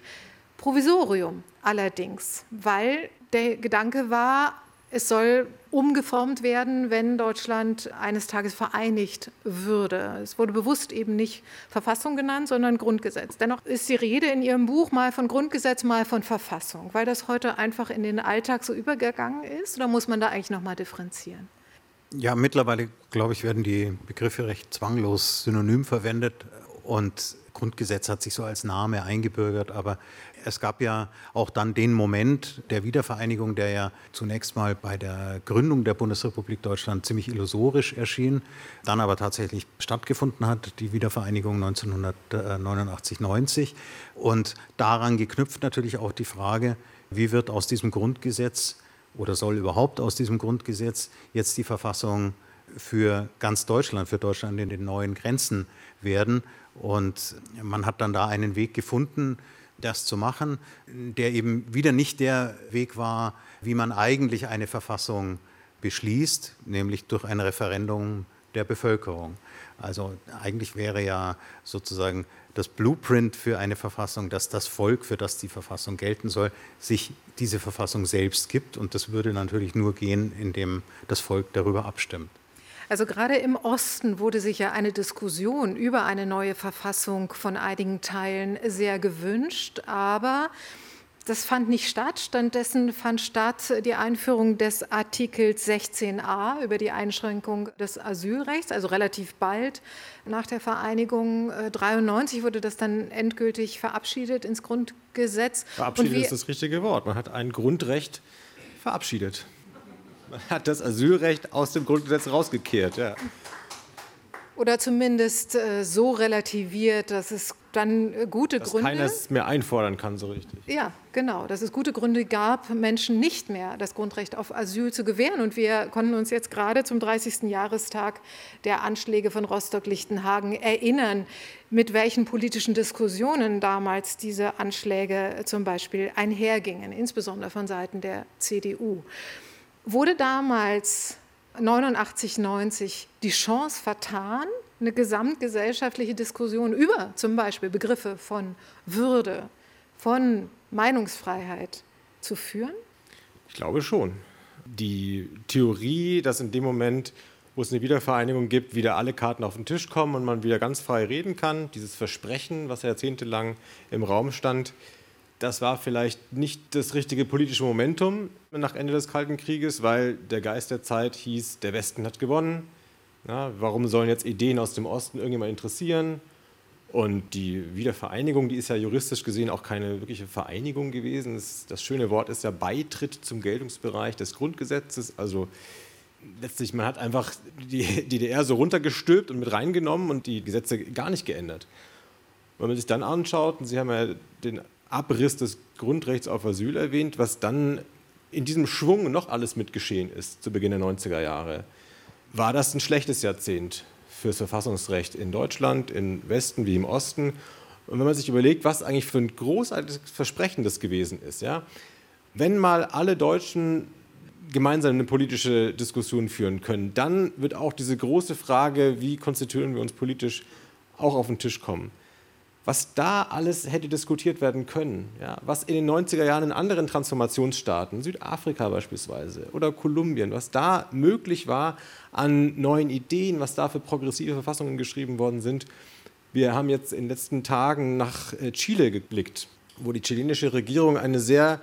Provisorium allerdings, weil der Gedanke war, es soll umgeformt werden, wenn Deutschland eines Tages vereinigt würde. Es wurde bewusst eben nicht Verfassung genannt, sondern Grundgesetz. Dennoch ist die Rede in Ihrem Buch mal von Grundgesetz, mal von Verfassung, weil das heute einfach in den Alltag so übergegangen ist. Oder muss man da eigentlich noch mal differenzieren? Ja, mittlerweile, glaube ich, werden die Begriffe recht zwanglos synonym verwendet und Grundgesetz hat sich so als Name eingebürgert, aber es gab ja auch dann den Moment der Wiedervereinigung, der ja zunächst mal bei der Gründung der Bundesrepublik Deutschland ziemlich illusorisch erschien, dann aber tatsächlich stattgefunden hat, die Wiedervereinigung 1989-90. Und daran geknüpft natürlich auch die Frage, wie wird aus diesem Grundgesetz oder soll überhaupt aus diesem Grundgesetz jetzt die Verfassung für ganz Deutschland, für Deutschland in den neuen Grenzen werden. Und man hat dann da einen Weg gefunden, das zu machen, der eben wieder nicht der Weg war, wie man eigentlich eine Verfassung beschließt, nämlich durch ein Referendum der Bevölkerung. Also eigentlich wäre ja sozusagen das Blueprint für eine Verfassung, dass das Volk, für das die Verfassung gelten soll, sich diese Verfassung selbst gibt. Und das würde natürlich nur gehen, indem das Volk darüber abstimmt. Also gerade im Osten wurde sich ja eine Diskussion über eine neue Verfassung von einigen Teilen sehr gewünscht, aber das fand nicht statt. Stattdessen fand statt die Einführung des Artikels 16a über die Einschränkung des Asylrechts, also relativ bald nach der Vereinigung. 93 äh, wurde das dann endgültig verabschiedet ins Grundgesetz. Verabschiedet ist das richtige Wort. Man hat ein Grundrecht verabschiedet. Hat das Asylrecht aus dem Grundgesetz rausgekehrt. Ja. oder zumindest äh, so relativiert, dass es dann äh, gute dass Gründe. keiner es mehr einfordern kann, so richtig. Ja, genau, dass es gute Gründe gab, Menschen nicht mehr das Grundrecht auf Asyl zu gewähren. Und wir konnten uns jetzt gerade zum 30. Jahrestag der Anschläge von Rostock-Lichtenhagen erinnern, mit welchen politischen Diskussionen damals diese Anschläge zum Beispiel einhergingen, insbesondere von Seiten der CDU. Wurde damals 89, 90 die Chance vertan, eine gesamtgesellschaftliche Diskussion über zum Beispiel Begriffe von Würde, von Meinungsfreiheit zu führen? Ich glaube schon. Die Theorie, dass in dem Moment, wo es eine Wiedervereinigung gibt, wieder alle Karten auf den Tisch kommen und man wieder ganz frei reden kann, dieses Versprechen, was jahrzehntelang im Raum stand, das war vielleicht nicht das richtige politische Momentum nach Ende des Kalten Krieges, weil der Geist der Zeit hieß, der Westen hat gewonnen. Ja, warum sollen jetzt Ideen aus dem Osten irgendjemand interessieren? Und die Wiedervereinigung, die ist ja juristisch gesehen auch keine wirkliche Vereinigung gewesen. Das, schöne Wort ist ja Beitritt zum Geltungsbereich des Grundgesetzes. Also letztlich, man hat einfach die DDR so runtergestülpt und mit reingenommen und die Gesetze gar nicht geändert. Wenn man sich dann anschaut, und Sie haben ja den Abriss des Grundrechts auf Asyl erwähnt, was dann in diesem Schwung noch alles mitgeschehen ist zu Beginn der 90er Jahre. War das ein schlechtes Jahrzehnt fürs Verfassungsrecht in Deutschland, im Westen wie im Osten? Und wenn man sich überlegt, was eigentlich für ein großartiges Versprechen das gewesen ist, ja, wenn mal alle Deutschen gemeinsam eine politische Diskussion führen können, dann wird auch diese große Frage, wie konstituieren wir uns politisch, auch auf den Tisch kommen was da alles hätte diskutiert werden können, ja, was in den 90er Jahren in anderen Transformationsstaaten, Südafrika beispielsweise oder Kolumbien, was da möglich war an neuen Ideen, was da für progressive Verfassungen geschrieben worden sind. Wir haben jetzt in den letzten Tagen nach äh, Chile geblickt, wo die chilenische Regierung eine sehr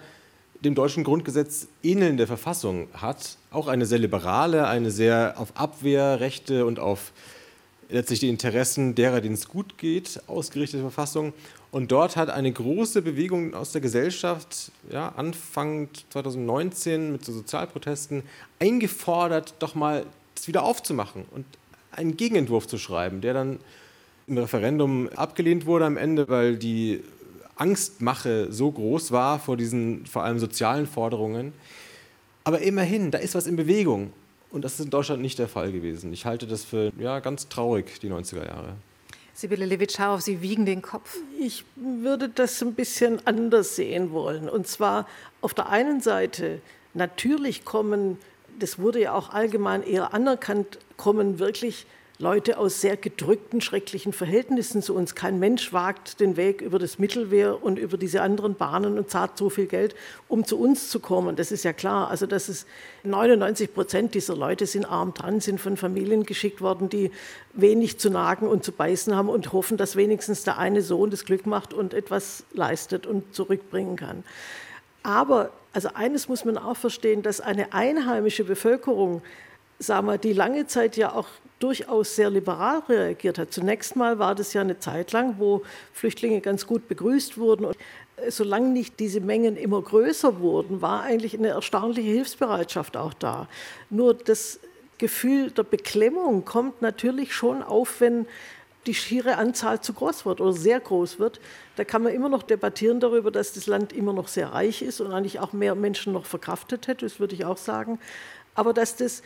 dem deutschen Grundgesetz ähnelnde Verfassung hat, auch eine sehr liberale, eine sehr auf Abwehrrechte und auf letztlich die Interessen derer, denen es gut geht, ausgerichtete Verfassung. Und dort hat eine große Bewegung aus der Gesellschaft, ja, Anfang 2019 mit so Sozialprotesten, eingefordert, doch mal das wieder aufzumachen und einen Gegenentwurf zu schreiben, der dann im Referendum abgelehnt wurde am Ende, weil die Angstmache so groß war vor diesen vor allem sozialen Forderungen. Aber immerhin, da ist was in Bewegung. Und das ist in Deutschland nicht der Fall gewesen. Ich halte das für ja, ganz traurig, die 90er Jahre. Sibylle Levitscharow, Sie wiegen den Kopf. Ich würde das ein bisschen anders sehen wollen. Und zwar auf der einen Seite, natürlich kommen, das wurde ja auch allgemein eher anerkannt, kommen wirklich Leute aus sehr gedrückten, schrecklichen Verhältnissen zu uns. Kein Mensch wagt den Weg über das Mittelmeer und über diese anderen Bahnen und zahlt so viel Geld, um zu uns zu kommen. Das ist ja klar. Also das ist 99 Prozent dieser Leute sind arm dran, sind von Familien geschickt worden, die wenig zu nagen und zu beißen haben und hoffen, dass wenigstens der eine Sohn das Glück macht und etwas leistet und zurückbringen kann. Aber also eines muss man auch verstehen, dass eine einheimische Bevölkerung wir, die lange Zeit ja auch durchaus sehr liberal reagiert hat. Zunächst mal war das ja eine Zeit lang, wo Flüchtlinge ganz gut begrüßt wurden. Und äh, solange nicht diese Mengen immer größer wurden, war eigentlich eine erstaunliche Hilfsbereitschaft auch da. Nur das Gefühl der Beklemmung kommt natürlich schon auf, wenn die schiere Anzahl zu groß wird oder sehr groß wird. Da kann man immer noch debattieren darüber, dass das Land immer noch sehr reich ist und eigentlich auch mehr Menschen noch verkraftet hätte, das würde ich auch sagen. Aber dass das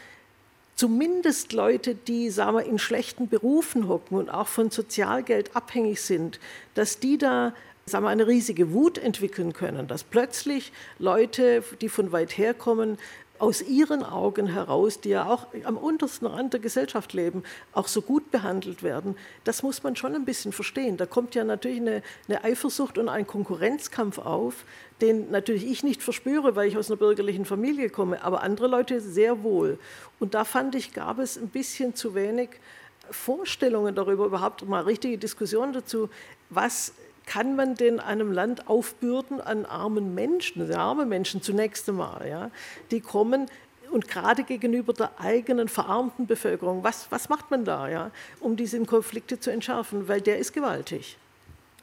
zumindest Leute, die sagen wir, in schlechten Berufen hocken und auch von Sozialgeld abhängig sind, dass die da sagen wir, eine riesige Wut entwickeln können, dass plötzlich Leute, die von weit her kommen, aus ihren Augen heraus, die ja auch am untersten Rand der Gesellschaft leben, auch so gut behandelt werden, das muss man schon ein bisschen verstehen. Da kommt ja natürlich eine, eine Eifersucht und ein Konkurrenzkampf auf, den natürlich ich nicht verspüre, weil ich aus einer bürgerlichen Familie komme, aber andere Leute sehr wohl. Und da fand ich, gab es ein bisschen zu wenig Vorstellungen darüber, überhaupt mal richtige Diskussionen dazu, was kann man denn einem Land aufbürden an armen Menschen, also arme Menschen zunächst einmal, ja, die kommen und gerade gegenüber der eigenen verarmten Bevölkerung, was, was macht man da, ja, um diese Konflikte zu entschärfen, weil der ist gewaltig.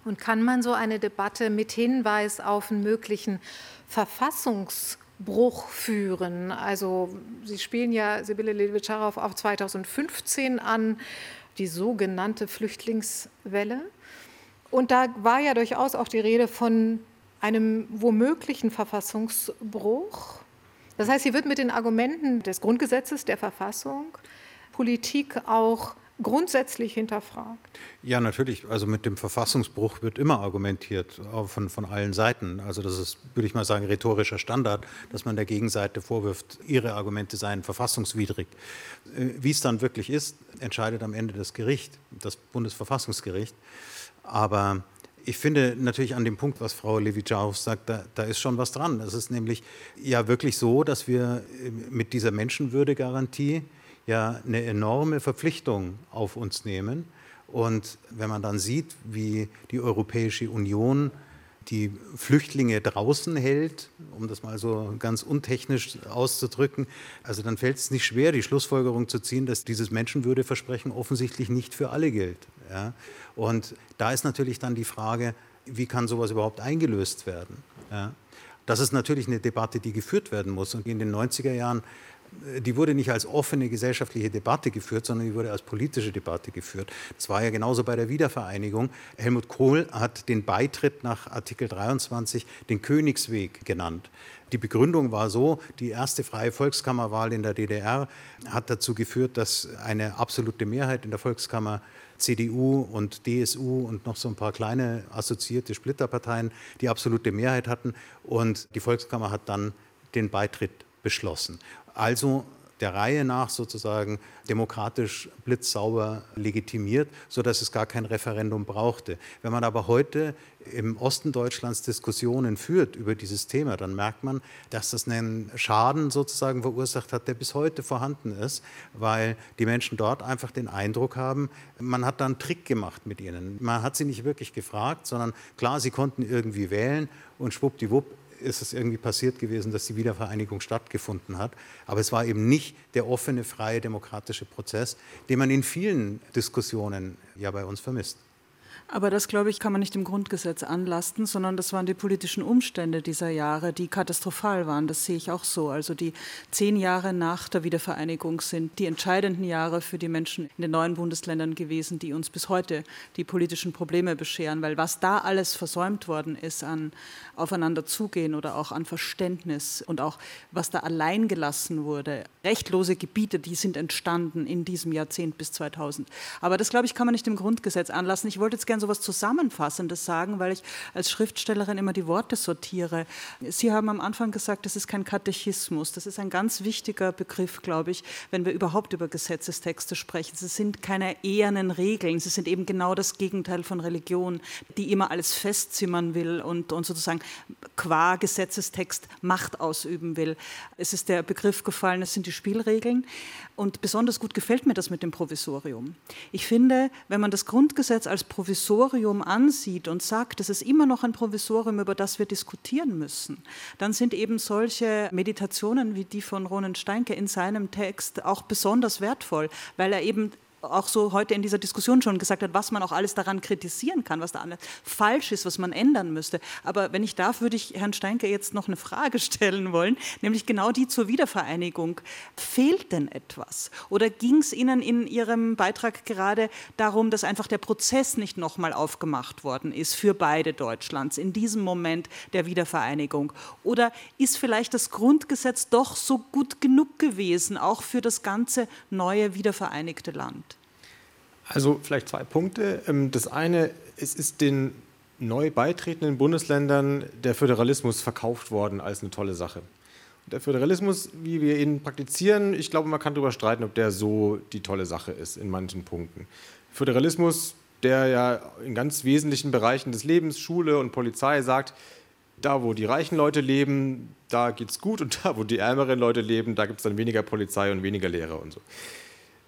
Und kann man so eine Debatte mit Hinweis auf einen möglichen Verfassungsbruch führen? Also Sie spielen ja Sibylle Levitscharow auf 2015 an die sogenannte Flüchtlingswelle. Und da war ja durchaus auch die Rede von einem womöglichen Verfassungsbruch. Das heißt, hier wird mit den Argumenten des Grundgesetzes, der Verfassung, Politik auch grundsätzlich hinterfragt. Ja, natürlich. Also mit dem Verfassungsbruch wird immer argumentiert, von, von allen Seiten. Also das ist, würde ich mal sagen, rhetorischer Standard, dass man der Gegenseite vorwirft, ihre Argumente seien verfassungswidrig. Äh, wie es dann wirklich ist, entscheidet am Ende das Gericht, das Bundesverfassungsgericht. Aber ich finde natürlich an dem Punkt, was Frau Levitscharow sagt, da, da, ist schon was dran. Es ist nämlich ja wirklich so, dass wir äh, mit dieser Menschenwürdegarantie ja eine enorme Verpflichtung auf uns nehmen. Und wenn man dann sieht, wie die Europäische Union die Flüchtlinge draußen hält, um das mal so ganz untechnisch auszudrücken, also dann fällt es nicht schwer, die Schlussfolgerung zu ziehen, dass dieses Menschenwürdeversprechen offensichtlich nicht für alle gilt. Ja? Und da ist natürlich dann die Frage, wie kann sowas überhaupt eingelöst werden? Ja? Das ist natürlich eine Debatte, die geführt werden muss. Und in den 90er Jahren die wurde nicht als offene gesellschaftliche Debatte geführt, sondern die wurde als politische Debatte geführt. Das war ja genauso bei der Wiedervereinigung. Helmut Kohl hat den Beitritt nach Artikel 23 den Königsweg genannt. Die Begründung war so, die erste freie Volkskammerwahl in der DDR hat dazu geführt, dass eine absolute Mehrheit in der Volkskammer CDU und DSU und noch so ein paar kleine assoziierte Splitterparteien die absolute Mehrheit hatten. Und die Volkskammer hat dann den Beitritt beschlossen also der Reihe nach sozusagen demokratisch blitzsauber legitimiert, sodass es gar kein Referendum brauchte. Wenn man aber heute im Osten Deutschlands Diskussionen führt über dieses Thema, dann merkt man, dass das einen Schaden sozusagen verursacht hat, der bis heute vorhanden ist, weil die Menschen dort einfach den Eindruck haben, man hat da einen Trick gemacht mit ihnen. Man hat sie nicht wirklich gefragt, sondern klar, sie konnten irgendwie wählen und schwuppdiwupp ist es irgendwie passiert gewesen, dass die Wiedervereinigung stattgefunden hat. Aber es war eben nicht der offene, freie, demokratische Prozess, den man in vielen Diskussionen ja bei uns vermisst. Aber das, glaube ich, kann man nicht im Grundgesetz anlasten, sondern das waren die politischen Umstände dieser Jahre, die katastrophal waren. Das sehe ich auch so. Also die zehn Jahre nach der Wiedervereinigung sind die entscheidenden Jahre für die Menschen in den neuen Bundesländern gewesen, die uns bis heute die politischen Probleme bescheren. Weil was da alles versäumt worden ist an aufeinander zugehen oder auch an Verständnis und auch was da allein gelassen wurde, rechtlose Gebiete, die sind entstanden in diesem Jahrzehnt bis 2000. Aber das, glaube ich, kann man nicht im Grundgesetz anlassen. Ich wollte jetzt gerne gern so etwas Zusammenfassendes sagen, weil ich als Schriftstellerin immer die Worte sortiere. Sie haben am Anfang gesagt, das ist kein Katechismus. Das ist ein ganz wichtiger Begriff, glaube ich, wenn wir überhaupt über Gesetzestexte sprechen. Sie sind keine ehernen Regeln. Sie sind eben genau das Gegenteil von Religion, die immer alles festzimmern will und, und sozusagen qua Gesetzestext Macht ausüben will. Es ist der Begriff gefallen, es sind die Spielregeln. Und besonders gut gefällt mir das mit dem Provisorium. Ich finde, wenn man das Grundgesetz als Provisorium ansieht und sagt, es ist immer noch ein Provisorium, über das wir diskutieren müssen, dann sind eben solche Meditationen wie die von Ronen Steinke in seinem Text auch besonders wertvoll, weil er eben auch so heute in dieser Diskussion schon gesagt hat, was man auch alles daran kritisieren kann, was da alles falsch ist, was man ändern müsste. Aber wenn ich darf, würde ich Herrn Steinke jetzt noch eine Frage stellen wollen, nämlich genau die zur Wiedervereinigung. Fehlt denn etwas? Oder ging es Ihnen in Ihrem Beitrag gerade darum, dass einfach der Prozess nicht nochmal aufgemacht worden ist für beide Deutschlands in diesem Moment der Wiedervereinigung? Oder ist vielleicht das Grundgesetz doch so gut genug gewesen, auch für das ganze neue wiedervereinigte Land? Also vielleicht zwei Punkte. Ähm, das eine, es ist den neu beitretenden Bundesländern der Föderalismus verkauft worden als eine tolle Sache. Der Föderalismus, wie wir ihn praktizieren, ich glaube, man kann darüber streiten, ob der so die tolle Sache ist in manchen Punkten. Föderalismus, der ja in ganz wesentlichen Bereichen des Lebens, Schule und Polizei sagt, da wo die reichen Leute leben, da geht es gut und da wo die ärmeren Leute leben, da gibt es dann weniger Polizei und weniger Lehrer und so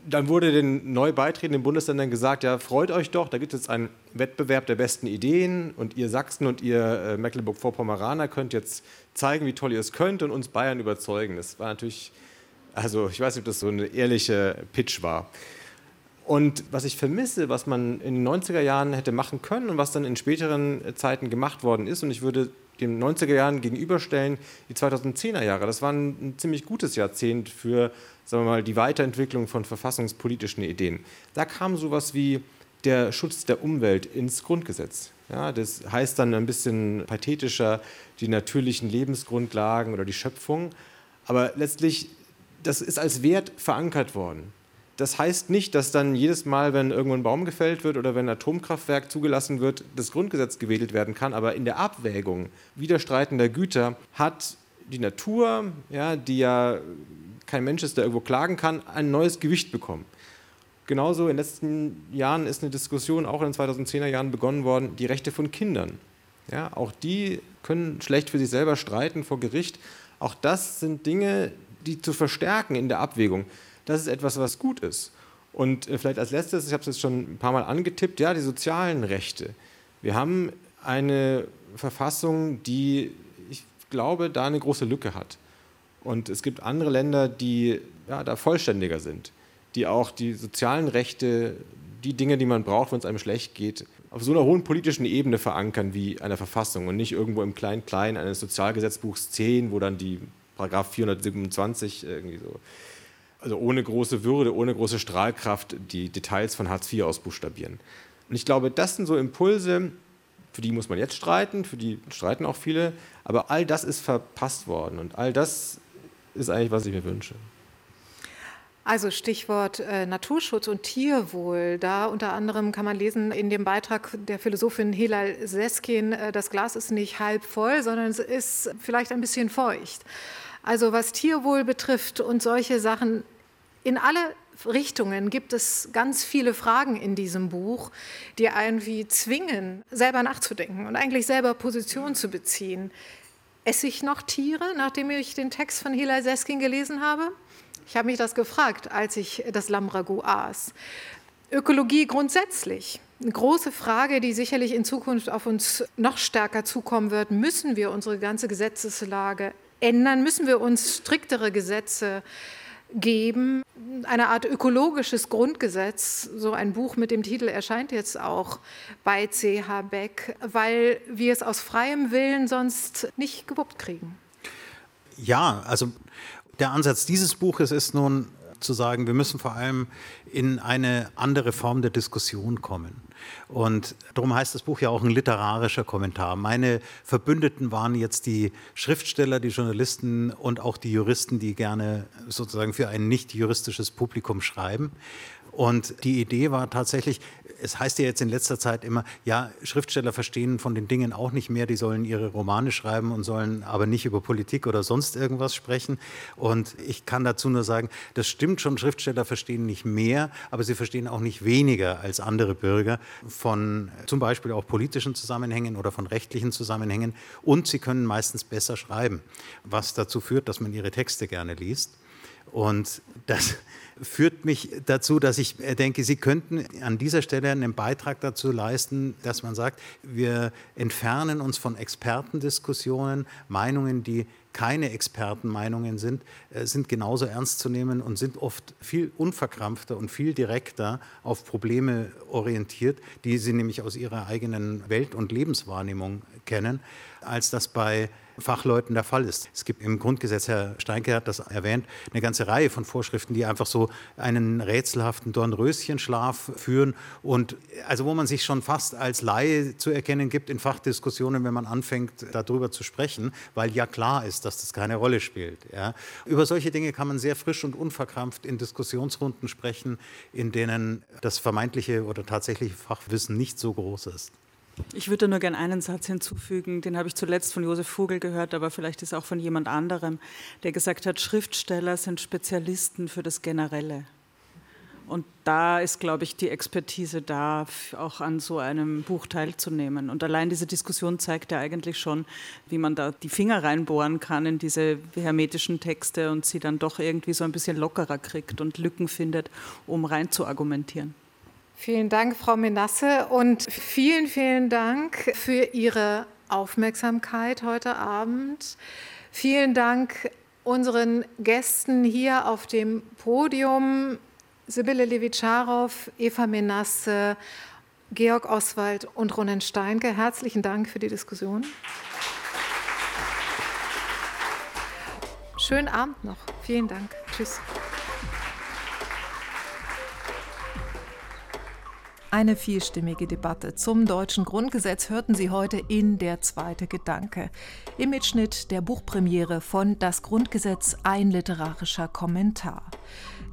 dann wurde den neu beitretenden Bundesländern gesagt, ja, freut euch doch, da gibt es jetzt einen Wettbewerb der besten Ideen und ihr Sachsen und ihr äh, Mecklenburg-Vorpommeraner könnt jetzt zeigen, wie toll ihr es könnt und uns Bayern überzeugen. Das war natürlich, also ich weiß nicht, ob das so eine ehrliche Pitch war. Und was ich vermisse, was man in den 90er Jahren hätte machen können und was dann in späteren Zeiten gemacht worden ist, und ich würde den 90er Jahren gegenüberstellen, die 2010er Jahre, das war ein, ziemlich gutes Jahrzehnt für sagen wir mal, die Weiterentwicklung von verfassungspolitischen Ideen. Da kam sowas wie der Schutz der Umwelt ins Grundgesetz. Ja, das heißt dann ein bisschen pathetischer die natürlichen Lebensgrundlagen oder die Schöpfung. Aber letztlich, das ist als Wert verankert worden. Das heißt nicht, dass dann jedes Mal, wenn irgendwo ein Baum gefällt wird oder wenn ein Atomkraftwerk zugelassen wird, das Grundgesetz gewedelt werden kann. Aber in der Abwägung widerstreitender Güter hat die Natur, ja, die ja kein Mensch ist, der irgendwo klagen kann, ein neues Gewicht bekommen. Genauso in den letzten Jahren ist eine Diskussion auch in den 2010er Jahren begonnen worden, die Rechte von Kindern. Ja, auch die können schlecht für sich selber streiten vor Gericht. Auch das sind Dinge, die zu verstärken in der Abwägung das ist etwas, was gut ist. Und äh, vielleicht als letztes, ich habe es jetzt schon ein paar Mal angetippt, ja, die sozialen Rechte. Wir haben eine Verfassung, die, ich glaube, da eine große Lücke hat. Und es gibt andere Länder, die ja, da vollständiger sind, die auch die sozialen Rechte, die Dinge, die man braucht, wenn es einem schlecht geht, auf so einer hohen politischen Ebene verankern wie einer Verfassung und nicht irgendwo im Klein-Klein eines Sozialgesetzbuchs 10, wo dann die Paragraph 427 irgendwie so also ohne große Würde, ohne große Strahlkraft die Details von Hartz IV ausbuchstabieren. Und ich glaube, das sind so Impulse, für die muss man jetzt streiten, für die streiten auch viele, aber all das ist verpasst worden und all das ist eigentlich, was ich mir wünsche. Also Stichwort äh, Naturschutz und Tierwohl. Da unter anderem kann man lesen in dem Beitrag der Philosophin Hilal Seskin, äh, das Glas ist nicht halb voll, sondern es ist vielleicht ein bisschen feucht. Also was Tierwohl betrifft und solche Sachen, in alle Richtungen gibt es ganz viele Fragen in diesem Buch, die irgendwie zwingen, selber nachzudenken und eigentlich selber Position zu beziehen. Esse ich noch Tiere, nachdem ich den Text von Hila Seskin gelesen habe? Ich habe mich das gefragt, als ich das Lamragu aß. Ökologie grundsätzlich. Eine große Frage, die sicherlich in Zukunft auf uns noch stärker zukommen wird. Müssen wir unsere ganze Gesetzeslage ändern? Müssen wir uns striktere Gesetze geben? Eine Art ökologisches Grundgesetz, so ein Buch mit dem Titel erscheint jetzt auch bei CH Beck, weil wir es aus freiem Willen sonst nicht gewuppt kriegen. Ja, also der Ansatz dieses Buches ist nun zu sagen, wir müssen vor allem in eine andere Form der Diskussion kommen. Und darum heißt das Buch ja auch ein literarischer Kommentar. Meine Verbündeten waren jetzt die Schriftsteller, die Journalisten und auch die Juristen, die gerne sozusagen für ein nicht juristisches Publikum schreiben. Und die Idee war tatsächlich, es heißt ja jetzt in letzter Zeit immer, ja, Schriftsteller verstehen von den Dingen auch nicht mehr, die sollen ihre Romane schreiben und sollen aber nicht über Politik oder sonst irgendwas sprechen. Und ich kann dazu nur sagen, das stimmt schon, Schriftsteller verstehen nicht mehr, aber sie verstehen auch nicht weniger als andere Bürger von zum Beispiel auch politischen Zusammenhängen oder von rechtlichen Zusammenhängen. Und sie können meistens besser schreiben, was dazu führt, dass man ihre Texte gerne liest. Und das führt mich dazu, dass ich denke, Sie könnten an dieser Stelle einen Beitrag dazu leisten, dass man sagt, wir entfernen uns von Expertendiskussionen, Meinungen, die keine Expertenmeinungen sind, äh, sind genauso ernst zu nehmen und sind oft viel unverkrampfter und viel direkter auf Probleme orientiert, die sie nämlich aus ihrer eigenen Welt- und Lebenswahrnehmung kennen, als das bei Fachleuten der Fall ist. Es gibt im Grundgesetz, Herr Steinke hat das erwähnt, eine ganze Reihe von Vorschriften, die einfach so einen rätselhaften Dornröschenschlaf führen und also wo man sich schon fast als Laie zu erkennen gibt in Fachdiskussionen, wenn man anfängt, darüber zu sprechen, weil ja klar ist, dass das keine Rolle spielt. Ja. Über solche Dinge kann man sehr frisch und unverkrampft in Diskussionsrunden sprechen, in denen das vermeintliche oder tatsächliche Fachwissen nicht so groß ist. Ich würde nur gerne einen Satz hinzufügen, den habe ich zuletzt von Josef Vogel gehört, aber vielleicht ist auch von jemand anderem, der gesagt hat, Schriftsteller sind Spezialisten für das Generelle. Und da ist, glaube ich, die Expertise da, auch an so einem Buch teilzunehmen. Und allein diese Diskussion zeigt ja eigentlich schon, wie man da die Finger reinbohren kann in diese hermetischen Texte und sie dann doch irgendwie so ein bisschen lockerer kriegt und Lücken findet, um rein zu argumentieren. Vielen Dank, Frau Menasse, und vielen, vielen Dank für Ihre Aufmerksamkeit heute Abend. Vielen Dank unseren Gästen hier auf dem Podium, Sibylle Levitscharow, Eva Menasse, Georg Oswald und Ronen Steinke. Herzlichen Dank für die Diskussion. Applaus Schönen Abend noch. Vielen Dank. Tschüss. Eine vielstimmige Debatte zum deutschen Grundgesetz hörten Sie heute in Der zweite Gedanke. Im Mitschnitt der Buchpremiere von Das Grundgesetz ein literarischer Kommentar.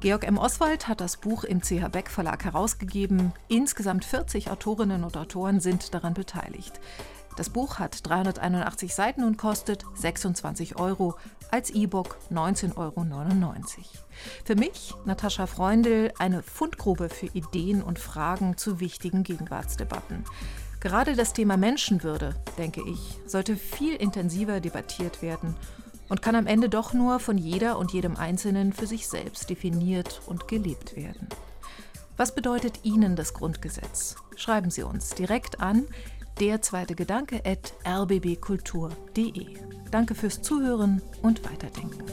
Georg M. Oswald hat das Buch im CH Beck Verlag herausgegeben. Insgesamt 40 Autorinnen und Autoren sind daran beteiligt. Das Buch hat 381 Seiten und kostet 26 Euro, als E-Book 19,99 Euro. Für mich, Natascha Freundl, eine Fundgrube für Ideen und Fragen zu wichtigen Gegenwartsdebatten. Gerade das Thema Menschenwürde, denke ich, sollte viel intensiver debattiert werden und kann am Ende doch nur von jeder und jedem Einzelnen für sich selbst definiert und gelebt werden. Was bedeutet Ihnen das Grundgesetz? Schreiben Sie uns direkt an der zweite Gedanke at rbbkultur.de. Danke fürs Zuhören und Weiterdenken.